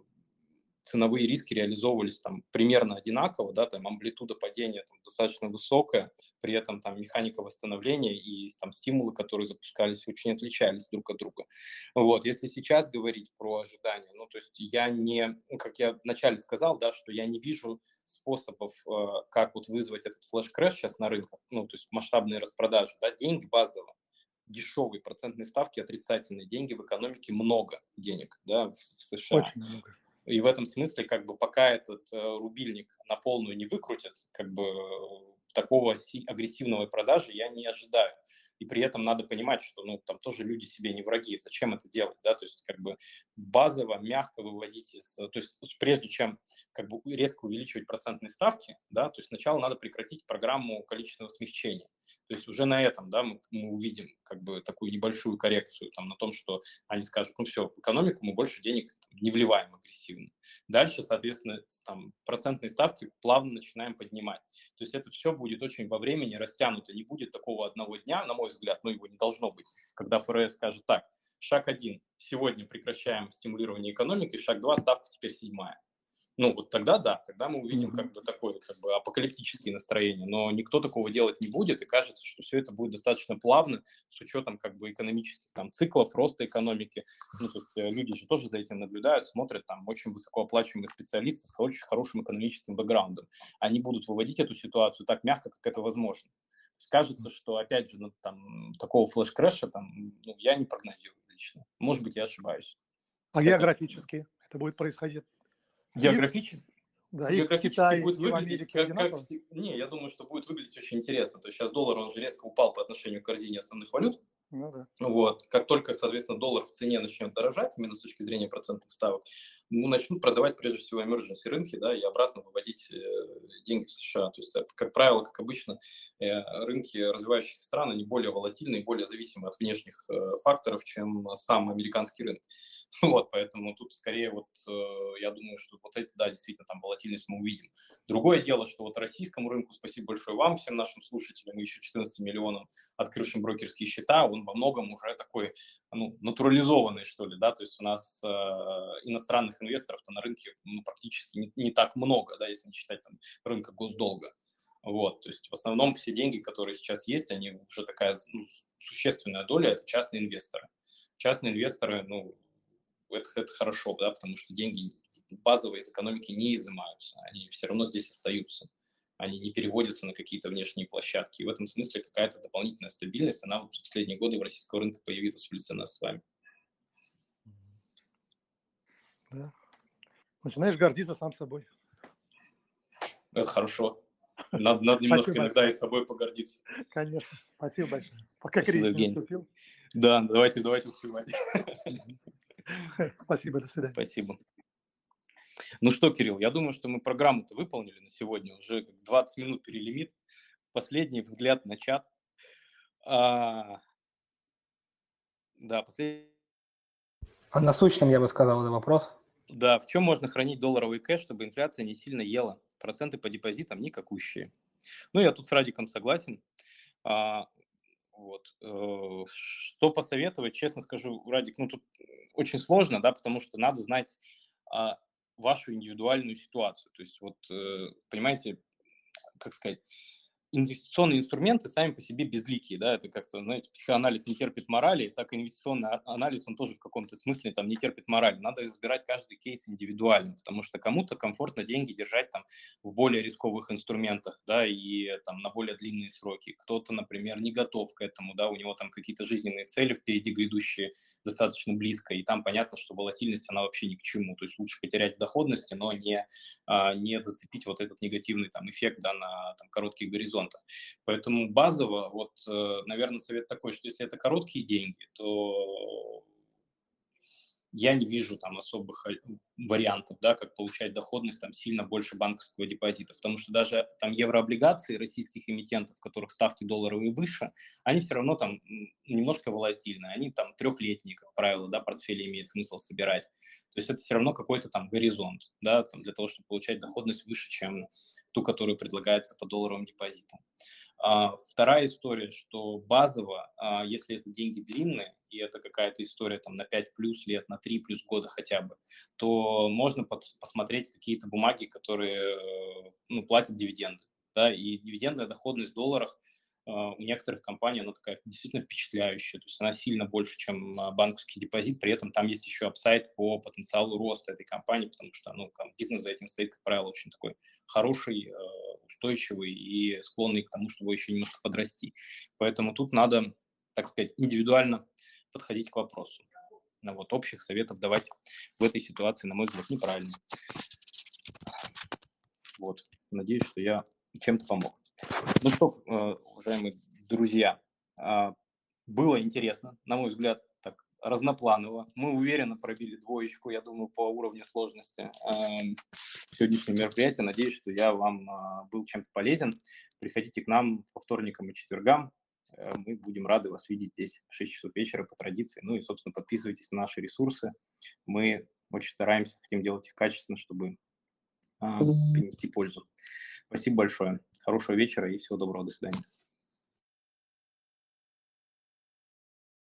ценовые риски реализовывались там примерно одинаково, да, там амплитуда падения там, достаточно высокая, при этом там механика восстановления и там стимулы, которые запускались, очень отличались друг от друга. Вот, если сейчас говорить про ожидания, ну, то есть я не, как я вначале сказал, да, что я не вижу способов, э, как вот вызвать этот flash crash сейчас на рынках, ну, то есть масштабные распродажи, да, деньги базово, дешевые процентные ставки, отрицательные деньги в экономике много денег, да, в, в США. Очень много. И в этом смысле, как бы, пока этот э, рубильник на полную не выкрутят, как бы такого агрессивного продажи я не ожидаю и при этом надо понимать, что ну, там тоже люди себе не враги, зачем это делать, да, то есть как бы базово, мягко выводить из, то есть прежде чем как бы резко увеличивать процентные ставки, да, то есть сначала надо прекратить программу количественного смягчения, то есть уже на этом, да, мы, мы увидим как бы такую небольшую коррекцию там на том, что они скажут, ну все, в экономику мы больше денег там, не вливаем агрессивно. Дальше, соответственно, там процентные ставки плавно начинаем поднимать. То есть это все будет очень во времени растянуто, не будет такого одного дня, на мой мой взгляд, но его не должно быть, когда ФРС скажет так, шаг один, сегодня прекращаем стимулирование экономики, шаг два, ставка теперь седьмая. Ну, вот тогда да, тогда мы увидим как бы такое как бы апокалиптические настроения, но никто такого делать не будет, и кажется, что все это будет достаточно плавно с учетом как бы экономических там циклов, роста экономики. Ну, то есть э, люди же тоже за этим наблюдают, смотрят, там очень высокооплачиваемые специалисты с очень хорошим экономическим бэкграундом. Они будут выводить эту ситуацию так мягко, как это возможно. Кажется, что, опять же, ну, там, такого флеш-крэша там, ну, я не прогнозирую лично. Может быть, я ошибаюсь. А это... географически это будет происходить? Географически? Да, географически Китай, будет выглядеть как, как... Не, я думаю, что будет выглядеть очень интересно. То есть сейчас доллар, он же резко упал по отношению к корзине основных валют. Ну, да. Вот. Как только, соответственно, доллар в цене начнет дорожать, именно с точки зрения процентных ставок, начнут продавать прежде всего emergency рынки, да, и обратно выводить э, деньги в США. То есть, как правило, как обычно, э, рынки развивающихся стран, они более волатильны и более зависимы от внешних э, факторов, чем сам американский рынок. (laughs) Вот, поэтому тут скорее вот я думаю, что вот это, да, действительно, там волатильность мы увидим. Другое дело, что вот российскому рынку, спасибо большое вам, всем нашим слушателям, еще 14 миллионам открывшим брокерские счета, он во многом уже такой, ну, натурализованный, что ли, да, то есть у нас э, иностранных иностранных инвесторов-то на рынке ну, практически не, не так много, да, если не считать там рынка госдолга. Вот, то есть в основном все деньги, которые сейчас есть, они уже такая ну, существенная доля, это частные инвесторы. Частные инвесторы, ну, это, это хорошо, да, потому что деньги базовые из экономики не изымаются, они все равно здесь остаются, они не переводятся на какие-то внешние площадки. И в этом смысле какая-то дополнительная стабильность, она в последние годы в российского рынка появилась в лице нас с вами. Да. начинаешь гордиться сам собой. Это хорошо. Надо, надо немножко Спасибо иногда большое. и собой погордиться. Конечно. Спасибо большое. Пока Спасибо, кризис не наступил. Да, давайте, давайте успевать. (laughs) Спасибо, до свидания. Спасибо. Ну что, Кирилл, я думаю, что мы программу-то выполнили на сегодня. Уже 20 минут перелимит. Последний взгляд на чат. А... Да, последний. А насущным, я бы сказал, это вопрос. Да, в чем можно хранить долларовый кэш, чтобы инфляция не сильно ела? Проценты по депозитам никакущие. Ну, я тут с Радиком согласен. А, вот. Э, что посоветовать, честно скажу, Радик, ну тут очень сложно, да, потому что надо знать а, вашу индивидуальную ситуацию. То есть вот, э, понимаете, как сказать, инвестиционные инструменты сами по себе безликие, да, это как-то, знаете, психоанализ не терпит морали, так и инвестиционный анализ, он тоже в каком-то смысле там не терпит морали. Надо избирать каждый кейс индивидуально, потому что кому-то комфортно деньги держать там в более рисковых инструментах, да, и там на более длинные сроки. Кто-то, например, не готов к этому, да, у него там какие-то жизненные цели впереди грядущие достаточно близко, и там понятно, что волатильность, она вообще ни к чему, то есть лучше потерять доходности, но не, а, не зацепить вот этот негативный там эффект, да, на там, короткий горизонт горизонтах. Поэтому базово, вот, э, наверное, совет такой, что если это короткие деньги, то я не вижу там особых э, вариантов, да, как получать доходность там сильно больше банковского депозита, потому что даже там еврооблигации российских эмитентов, которых ставки долларовые выше, они все равно там немножко волатильны, они там трехлетние, как правило, да, портфели имеет смысл собирать, то есть это все равно какой-то там горизонт, да, там для того, чтобы получать доходность выше, чем ту, которая предлагается по долларовым депозитам. А, вторая история, что базово, а, если это деньги длинные, и это какая-то история там на 5 плюс лет, на 3 плюс года хотя бы, то можно под, посмотреть какие-то бумаги, которые ну, платят дивиденды. Да, и дивидендная доходность в долларах – а, у некоторых компаний она такая действительно впечатляющая, то есть она сильно больше, чем банковский депозит, при этом там есть еще апсайт по потенциалу роста этой компании, потому что ну, бизнес за этим стоит, как правило, очень такой хороший, устойчивый и склонный к тому, чтобы еще немножко подрасти. Поэтому тут надо, так сказать, индивидуально подходить к вопросу. Но вот общих советов давать в этой ситуации, на мой взгляд, неправильно. Вот. Надеюсь, что я чем-то помог. Ну что, э, уважаемые друзья, а, было интересно, на мой взгляд, разнопланово. Мы уверенно пробили двоечку, я думаю, по уровню сложности эм, сегодняшнего мероприятия. Надеюсь, что я вам а, был чем-то полезен. Приходите к нам по вторникам и четвергам. Э, мы будем рады вас видеть здесь в 6 часов вечера по традиции. Ну и, собственно, подписывайтесь на наши ресурсы. Мы очень стараемся, хотим делать их качественно, чтобы а, принести пользу. Спасибо большое. Хорошего вечера и всего доброго. До свидания.